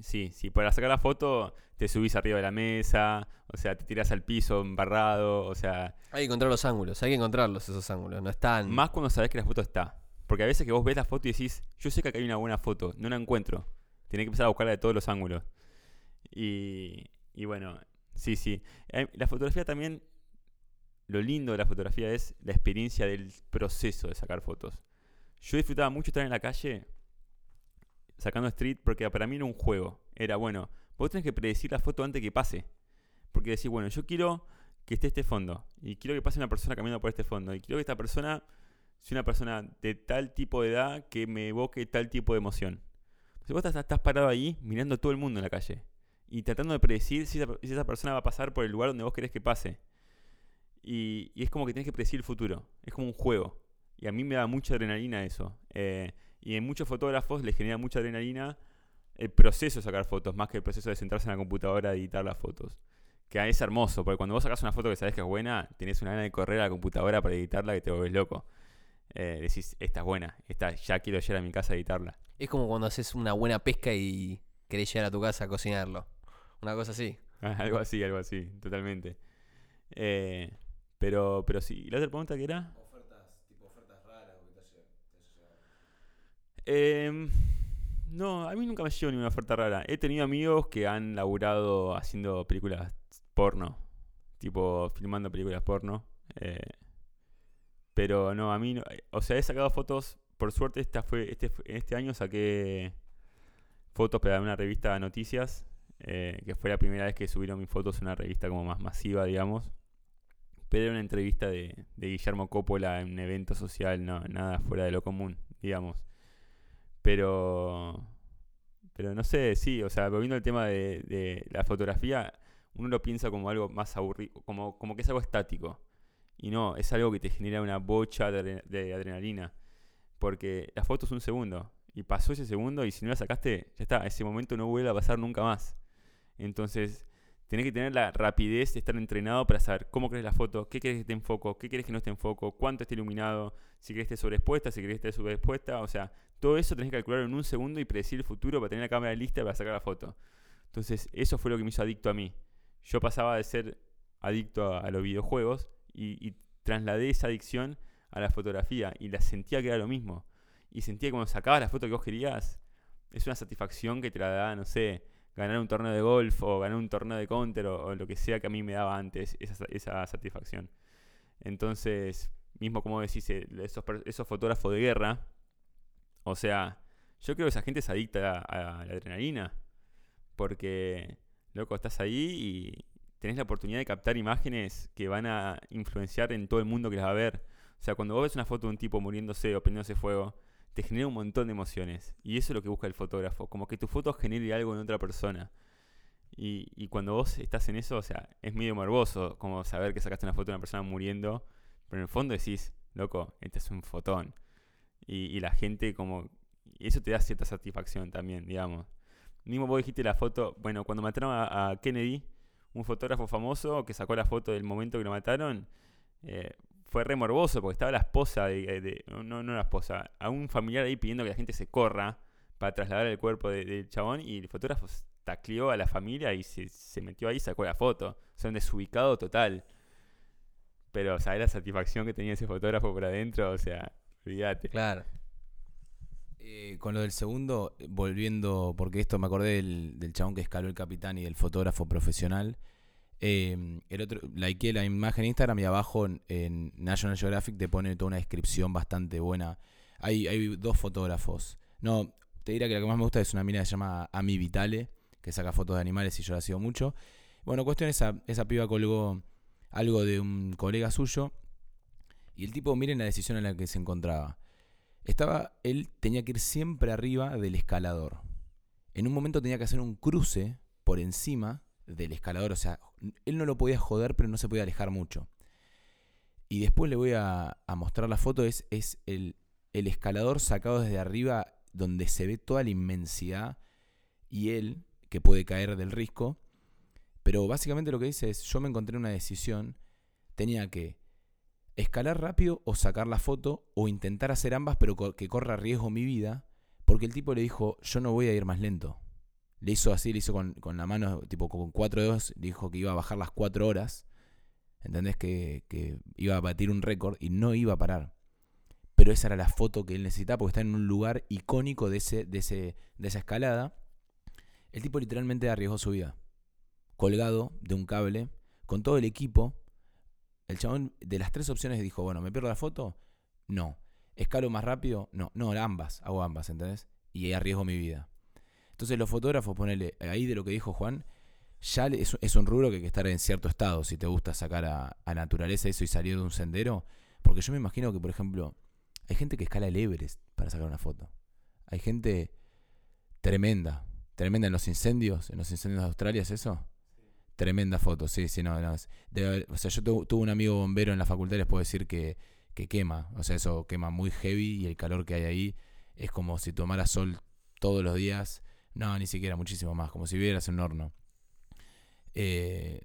sí, sí, para sacar la foto te subís arriba de la mesa, o sea, te tiras al piso embarrado, o sea, Hay que encontrar los ángulos, hay que encontrarlos esos ángulos. No están. más cuando sabes que la foto está. Porque a veces que vos ves la foto y decís, yo sé que acá hay una buena foto, no la encuentro. Tenés que empezar a buscarla de todos los ángulos. Y, y bueno, sí, sí. Eh, La fotografía también, lo lindo de la fotografía es la experiencia del proceso de sacar fotos. Yo disfrutaba mucho estar en la calle sacando street porque para mí era un juego. Era, bueno, vos tenés que predecir la foto antes que pase. Porque decís, bueno, yo quiero que esté este fondo. Y quiero que pase una persona caminando por este fondo. Y quiero que esta persona sea una persona de tal tipo de edad que me evoque tal tipo de emoción. Si vos estás, parado ahí mirando a todo el mundo en la calle. Y tratando de predecir si esa, persona va a pasar por el lugar donde vos querés que pase. Y, y es como que tenés que predecir el futuro. Es como un juego. Y a mí me da mucha adrenalina eso. Eh, y en muchos fotógrafos les genera mucha adrenalina el proceso de sacar fotos, más que el proceso de sentarse en la computadora a editar las fotos. Que es hermoso, porque cuando vos sacás una foto que sabés que es buena, tenés una gana de correr a la computadora para editarla que te volvés loco. Eh, decís, esta es buena, esta ya quiero llegar a mi casa a editarla. Es como cuando haces una buena pesca y querés llegar a tu casa a cocinarlo. Una cosa así. Algo así, algo así, totalmente. Eh, pero, pero sí, ¿la otra pregunta que era? Ofertas, tipo ofertas raras o que te haya, Em, no, a mí nunca me llegó ninguna oferta rara. He tenido amigos que han laburado haciendo películas porno, tipo filmando películas porno. eh, pero no, a mí, no- o sea, he sacado fotos. Por suerte, esta fue, este, este año saqué fotos para una revista de noticias, eh, que fue la primera vez que subieron mis fotos a una revista como más masiva, digamos. Pero era una entrevista de, de Guillermo Coppola en un evento social, no, nada fuera de lo común, digamos. Pero. Pero no sé, sí, o sea, volviendo al tema de, de la fotografía, uno lo piensa como algo más aburrido, como, como que es algo estático. Y no, es algo que te genera una bocha de, de adrenalina. Porque la foto es un segundo. Y pasó ese segundo y si no la sacaste, ya está, ese momento no vuelve a pasar nunca más. Entonces, tenés que tener la rapidez de estar entrenado para saber cómo querés la foto, qué querés que esté en foco, qué querés que no esté en foco, cuánto esté iluminado, si querés que esté sobreexpuesta, si querés que esté subexpuesta. O sea, todo eso tenés que calcular en un segundo y predecir el futuro para tener la cámara lista para sacar la foto. Entonces, eso fue lo que me hizo adicto a mí. Yo pasaba de ser adicto a, a los videojuegos y, y trasladé esa adicción a la fotografía y la sentía que era lo mismo. Y sentía que cuando sacabas la foto que vos querías, es una satisfacción que te la da, no sé, ganar un torneo de golf o ganar un torneo de counter o, lo que sea que a mí me daba antes esa, sa- esa satisfacción. Entonces, mismo como decís, eh, esos, esos fotógrafos de guerra, o sea, yo creo que esa gente es adicta a, a la adrenalina. Porque, loco, estás ahí y tenés la oportunidad de captar imágenes que van a influenciar en todo el mundo que las va a ver. O sea, cuando vos ves una foto de un tipo muriéndose o prendiéndose fuego, te genera un montón de emociones. Y eso es lo que busca el fotógrafo, como que tu foto genere algo en otra persona. Y, y cuando vos estás en eso, o sea, es medio morboso como saber que sacaste una foto de una persona muriendo, pero en el fondo decís, loco, este es un fotón. Y, y la gente como... Y eso te da cierta satisfacción también, digamos. Mismo vos dijiste la foto, bueno, cuando mataron a, a Kennedy, un fotógrafo famoso que sacó la foto del momento que lo mataron, eh, fue re morboso porque estaba la esposa, de, de- no, no la esposa, a un familiar ahí pidiendo que la gente se corra para trasladar el cuerpo de- del chabón y el fotógrafo tacleó a la familia y se, se metió ahí y sacó la foto. O sea, un desubicado total. Pero, o sea, la satisfacción que tenía ese fotógrafo por adentro, o sea, olvídate. Claro. Eh, con lo del segundo, eh, volviendo, porque esto me acordé del, del chabón que escaló el capitán y del fotógrafo profesional. Eh, el otro, likeé la imagen en Instagram y abajo en, National Geographic te pone toda una descripción bastante buena. Hay, dos fotógrafos. No, te diría que la que más me gusta es una mina que se llama Ami Vitale, que saca fotos de animales y yo la sigo mucho. Bueno, cuestión esa, esa piba colgó algo de un colega suyo y el tipo, miren la decisión en la que se encontraba. Estaba, él tenía que ir siempre arriba del escalador. En un momento tenía que hacer un cruce por encima del escalador. O sea, él no lo podía joder, pero no se podía alejar mucho. Y después le voy a, mostrar la foto. Es, es el, el escalador sacado desde arriba, donde se ve toda la inmensidad. Y él, que puede caer del risco. Pero básicamente lo que dice es, yo me encontré en una decisión. Tenía que escalar rápido o sacar la foto o intentar hacer ambas pero que corra riesgo mi vida porque el tipo le dijo yo no voy a ir más lento le hizo así le hizo con, con la mano tipo con cuatro dedos dijo que iba a bajar las cuatro horas ¿entendés? Que, que iba a batir un récord y no iba a parar pero esa era la foto que él necesitaba porque está en un lugar icónico de, ese, de, ese, de esa escalada el tipo literalmente arriesgó su vida colgado de un cable con todo el equipo el chabón de las tres opciones dijo, bueno, ¿me pierdo la foto? No. ¿Escalo más rápido? No. No, ambas, hago ambas, ¿entendés? Y arriesgo mi vida. Entonces los fotógrafos, ponele, ahí de lo que dijo Juan, ya es, es un rubro que hay que estar en cierto estado si te gusta sacar a, a naturaleza eso y salir de un sendero. Porque yo me imagino que, por ejemplo, hay gente que escala el Everest para sacar una foto. Hay gente tremenda, tremenda en los incendios, en los incendios de Australia, ¿es eso? Tremenda foto, sí, sí, no, no, o sea, yo tu- tuve un amigo bombero en la facultad les puedo decir que, que quema, o sea, eso quema muy heavy y el calor que hay ahí es como si tomaras sol todos los días, no, ni siquiera muchísimo más, como si vivieras en un horno. Eh,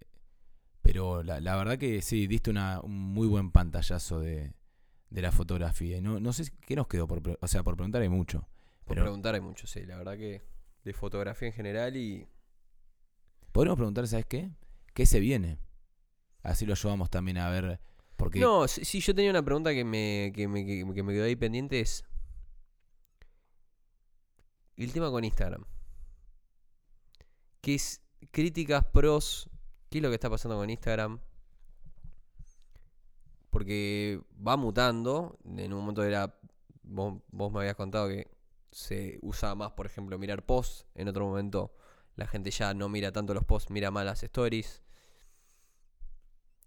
pero la, la verdad que sí, diste una, un muy buen pantallazo de, de la fotografía. No, no sé qué nos quedó por, o sea, por preguntar hay mucho. Por Pero preguntar hay mucho, sí. La verdad que de fotografía en general y podríamos preguntar, ¿sabes qué? ¿Qué se viene? Así lo llevamos también a ver. Porque No, sí, sí, yo tenía una pregunta que me, que me, que- que me quedó ahí pendiente es... El tema con Instagram. ¿Qué es críticas, pros? ¿Qué es lo que está pasando con Instagram? Porque va mutando. En un momento era... Vos, me habías contado que se usaba más, por ejemplo, mirar posts. En otro momento la gente ya no mira tanto los posts, mira más las stories.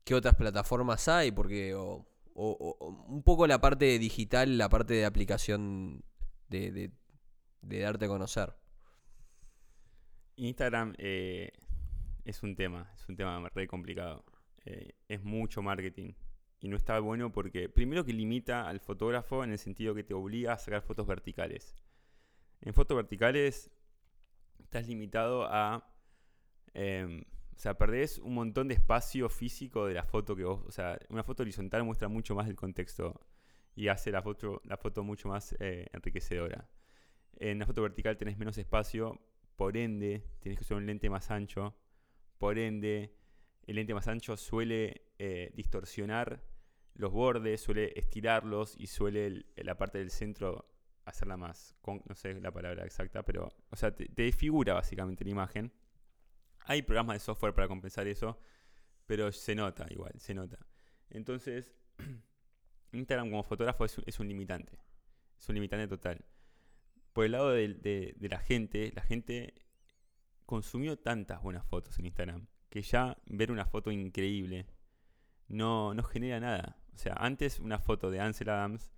¿Qué otras plataformas hay? Porque o, un poco la parte digital, la parte de aplicación de, de darte a conocer. Instagram eh, es un tema, es un tema re complicado. Eh, es mucho marketing. Y no está bueno porque, primero que limita al fotógrafo en el sentido que te obliga a sacar fotos verticales. En fotos verticales estás limitado a... em, o sea, perdés un montón de espacio físico de la foto que vos... O sea, una foto horizontal muestra mucho más el contexto y hace la foto, la foto mucho más eh, enriquecedora. En la foto vertical tenés menos espacio, por ende, tienes que usar un lente más ancho. Por ende, el lente más ancho suele eh, distorsionar los bordes, suele estirarlos y suele el- la parte del centro hacerla más, no sé la palabra exacta, pero, o sea, te, desfigura básicamente la imagen. Hay programas de software para compensar eso, pero se nota igual, se nota. Entonces, Instagram como fotógrafo es un limitante, es un limitante total. Por el lado de, la gente, la gente consumió tantas buenas fotos en Instagram que ya ver una foto increíble no, no genera nada. O sea, antes una foto de Ansel Adams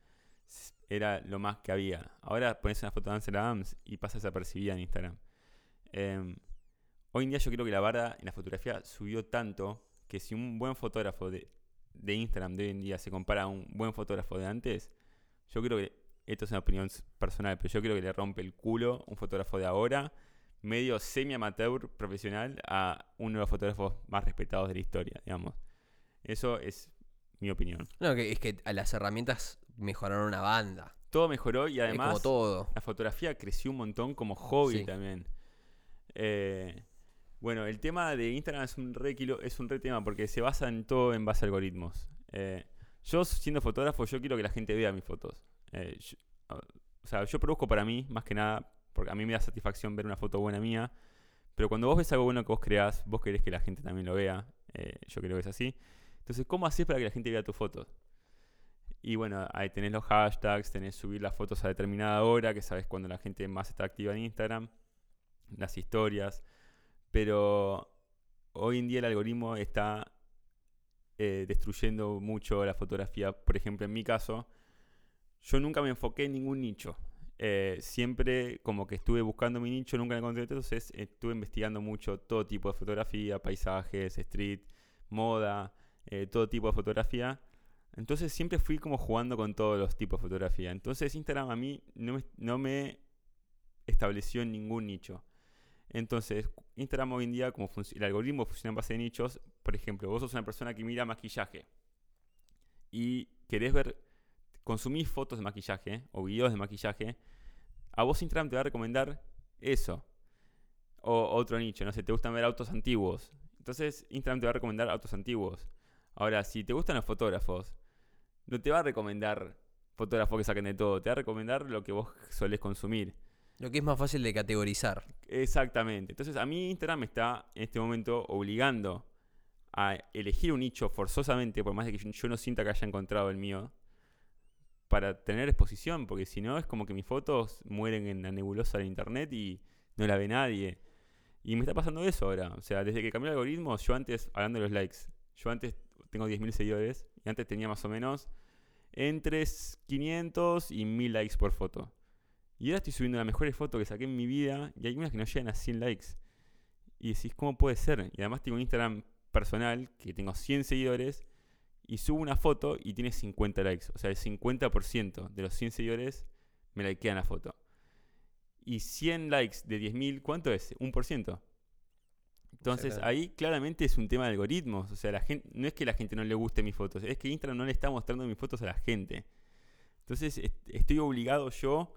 era lo más que había. Ahora pones una foto de Ansel Adams y pasa desapercibida en Instagram. Em, hoy en día yo creo que la barra en la fotografía subió tanto que si un buen fotógrafo de, de Instagram de hoy en día se compara a un buen fotógrafo de antes, yo creo que, esto es una opinión personal, pero yo creo que le rompe el culo un fotógrafo de ahora, medio semi-amateur profesional, a uno de los fotógrafos más respetados de la historia, digamos. Eso es mi opinión. No, que es que a las herramientas mejoraron una banda. Todo mejoró y además como todo. la fotografía creció un montón como hobby Sí. también. Eh, bueno, el tema de Instagram es un re, kilo- es un re tema porque se basa en todo en base a algoritmos. Eh, yo siendo fotógrafo, yo quiero que la gente vea mis fotos. Eh, yo- o sea, yo produzco para mí, más que nada, porque a mí me da satisfacción ver una foto buena mía. Pero cuando vos ves algo bueno que vos creás, vos querés que la gente también lo vea. Eh, yo creo que es así. Entonces, ¿cómo haces para que la gente vea tus fotos? Y bueno, ahí tenés los hashtags, tenés subir las fotos a determinada hora, que sabes cuando la gente más está activa en Instagram, las historias. Pero hoy en día el algoritmo está eh, destruyendo mucho la fotografía. Por ejemplo, en mi caso, yo nunca me enfoqué en ningún nicho. Eh, siempre como que estuve buscando mi nicho, nunca lo encontré, entonces estuve investigando mucho todo tipo de fotografía, paisajes, street, moda, eh, todo tipo de fotografía. Entonces siempre fui como jugando con todos los tipos de fotografía. Entonces Instagram a mí no me, no me estableció en ningún nicho. Entonces Instagram hoy en día, como el algoritmo funciona en base de nichos, por ejemplo, vos sos una persona que mira maquillaje y querés ver, consumís fotos de maquillaje o videos de maquillaje, a vos Instagram te va a recomendar eso. O otro nicho, no sé, te gustan ver autos antiguos. Entonces Instagram te va a recomendar autos antiguos. Ahora, si te gustan los fotógrafos, no te va a recomendar fotógrafos que saquen de todo, te va a recomendar lo que vos solés consumir. Lo que es más fácil de categorizar. Exactamente. Entonces a mí Instagram me está en este momento obligando a elegir un nicho forzosamente, por más de que yo- yo no sienta que haya encontrado el mío, para tener exposición, porque si no es como que mis fotos mueren en la nebulosa del internet y no la ve nadie. Y me está pasando eso ahora. O sea, desde que cambió el algoritmo, yo antes, hablando de los likes, yo antes tengo 10.000 seguidores y antes tenía más o menos entre 500 y 1000 likes por foto. Y ahora estoy subiendo las mejores fotos que saqué en mi vida y hay unas que no llegan a 100 likes. Y decís, ¿cómo puede ser? Y además tengo un Instagram personal que tengo 100 seguidores y subo una foto y tiene 50 likes. O sea, el 50% de los 100 seguidores me likean la foto. Y 100 likes de 10.000, ¿cuánto es? Un por ciento. Entonces Exactamente. ahí claramente es un tema de algoritmos. O sea, la gente, no es que la gente no le guste mis fotos, es que Instagram no le está mostrando mis fotos a la gente. Entonces est- estoy obligado yo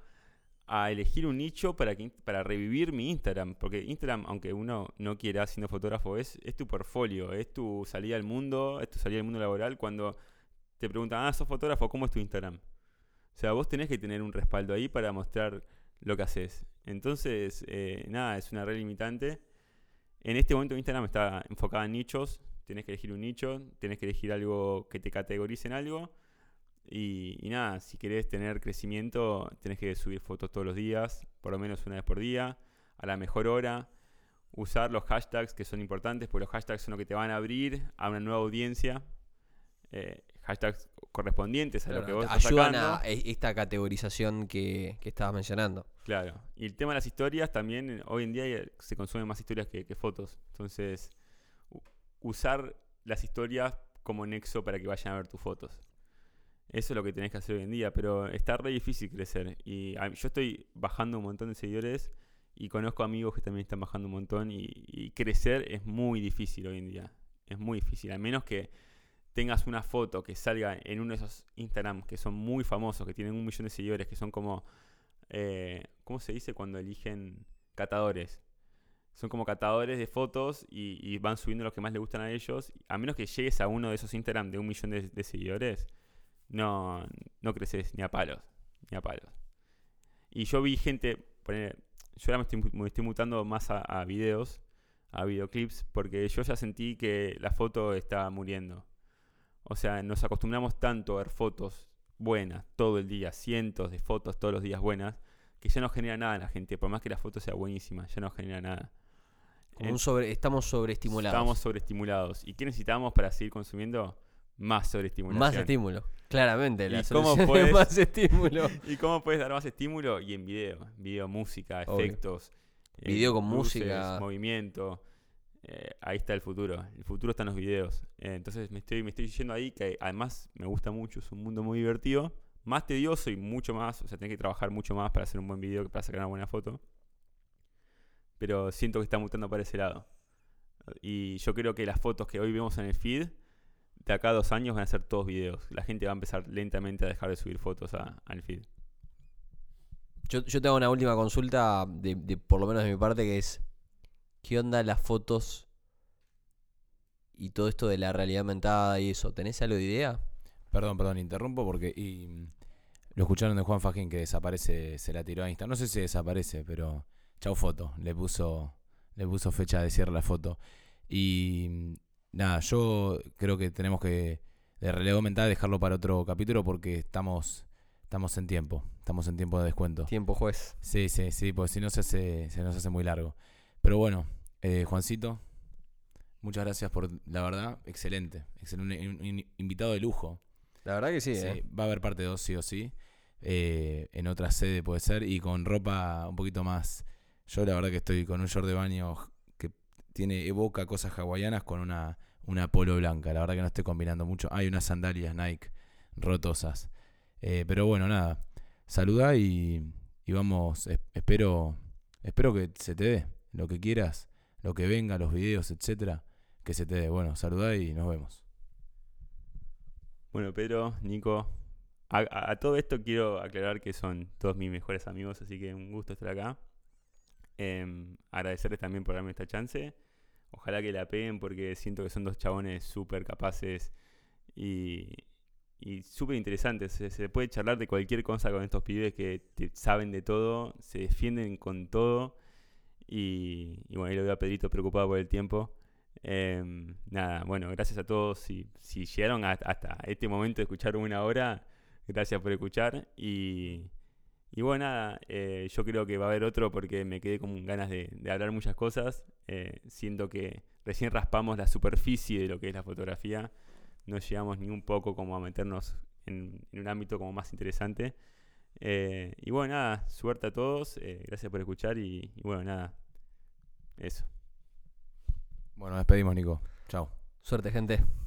a elegir un nicho para, que, para revivir mi Instagram. Porque Instagram, aunque uno no quiera siendo fotógrafo, es, es tu portfolio, es tu salida al mundo, es tu salida al mundo laboral. Cuando te preguntan, ah, sos fotógrafo, ¿cómo es tu Instagram? O sea, vos tenés que tener un respaldo ahí para mostrar lo que haces. Entonces, eh, nada, es una red limitante. En este momento Instagram está enfocada en nichos. Tenés que elegir un nicho, tenés que elegir algo que te categorice en algo. Y, y nada, si querés tener crecimiento, tenés que subir fotos todos los días, por lo menos una vez por día, a la mejor hora. Usar los hashtags que son importantes, porque los hashtags son lo que te van a abrir a una nueva audiencia. Eh, hashtags correspondientes a lo que vos estás ayudan sacando. a e- esta categorización que, que estabas mencionando. Claro. Y el tema de las historias también, eh, hoy en día eh, se consumen más historias que, que fotos. Entonces, usar las historias como nexo para que vayan a ver tus fotos. Eso es lo que tenés que hacer hoy en día, pero está re difícil crecer. Y yo estoy bajando un montón de seguidores y conozco amigos que también están bajando un montón y, y crecer es muy difícil hoy en día. Es muy difícil, a menos que tengas una foto que salga en uno de esos Instagram que son muy famosos, que tienen un millón de seguidores, que son como, eh, ¿cómo se dice cuando eligen catadores? Son como catadores de fotos y, y van subiendo los que más les gustan a ellos. A menos que llegues a uno de esos Instagram de un millón de, de seguidores, no, no creces ni a palos, ni a palos. Y yo vi gente, poner, yo ahora me estoy, me estoy mutando más a, a videos, a videoclips, porque yo ya sentí que la foto está muriendo. O sea, nos acostumbramos tanto a ver fotos buenas todo el día, cientos de fotos todos los días buenas, que ya no genera nada en la gente, por más que la foto sea buenísima, ya no genera nada. Como En- un sobre, estamos sobreestimulados. Estamos sobreestimulados. ¿Y qué necesitamos para seguir consumiendo? Más sobreestimulación. más estímulo. Claramente, la ¿Y cómo puedes- es más estímulo. ¿Y cómo puedes dar más estímulo? Y en video. Video, música, efectos. eh, Video con luces, música. Movimiento. Eh, ahí está el futuro. El futuro está en los videos. Eh, entonces me estoy, me estoy yendo ahí, que además me gusta mucho. Es un mundo muy divertido. Más tedioso y mucho más. O sea, tenés que trabajar mucho más para hacer un buen video que para sacar una buena foto. Pero siento que está mutando para ese lado. Y yo creo que las fotos que hoy vemos en el feed, de acá a dos años van a ser todos videos. La gente va a empezar lentamente a dejar de subir fotos a- al feed. Yo, yo tengo una última consulta, de, de- por lo menos de mi parte, que es: ¿Qué onda las fotos y todo esto de la realidad aumentada y eso? ¿Tenés algo de idea? Perdón, perdón, interrumpo porque y, lo escucharon de Juan Fajín que desaparece, se la tiró a Instagram. No sé si desaparece, pero chau foto. Le puso, le puso fecha de cierre la foto. Y nada, yo creo que tenemos que de relevo mental dejarlo para otro capítulo porque estamos, estamos en tiempo. Estamos en tiempo de descuento. Tiempo juez. Sí, sí, sí, porque si no se, hace, se nos hace muy largo. Pero bueno, eh, Juancito, muchas gracias por, la verdad, excelente. excelente un, un- un invitado de lujo. La verdad que sí, Sí, ¿eh? va a haber parte 2 sí o sí. Eh, en otra sede puede ser. Y con ropa un poquito más. Yo la verdad que estoy con un short de baño tiene, evoca cosas hawaianas con una, una polo blanca. La verdad que no estoy combinando mucho. Hay unas sandalias Nike rotosas. Eh, pero bueno, nada. Saluda y, y vamos. es- espero, espero que se te dé lo que quieras, lo que venga, los videos, etcétera. Que se te dé. Bueno, saluda y nos vemos. Bueno, Pedro, Nico, a todo esto quiero aclarar que son todos mis mejores amigos, así que un gusto estar acá. Em, agradecerles también por darme esta chance. Ojalá que la peguen porque siento que son dos chabones súper capaces y, y súper interesantes. Se, puede charlar de cualquier cosa con estos pibes que te- saben de todo, se defienden con todo. Y, bueno, ahí lo veo a Pedrito preocupado por el tiempo. Em, nada, bueno, gracias a todos. Si, si llegaron hasta este momento de escuchar una hora, gracias por escuchar. Y, y bueno, nada, eh, yo creo que va a haber otro porque me quedé con ganas de, de hablar muchas cosas. Eh, siento que recién raspamos la superficie de lo que es la fotografía. No llegamos ni un poco como a meternos en, en un ámbito como más interesante. Eh, y bueno, nada, suerte a todos. eh, gracias por escuchar y, y bueno, nada, eso. Bueno, nos despedimos, Nico. Chao. Suerte, gente.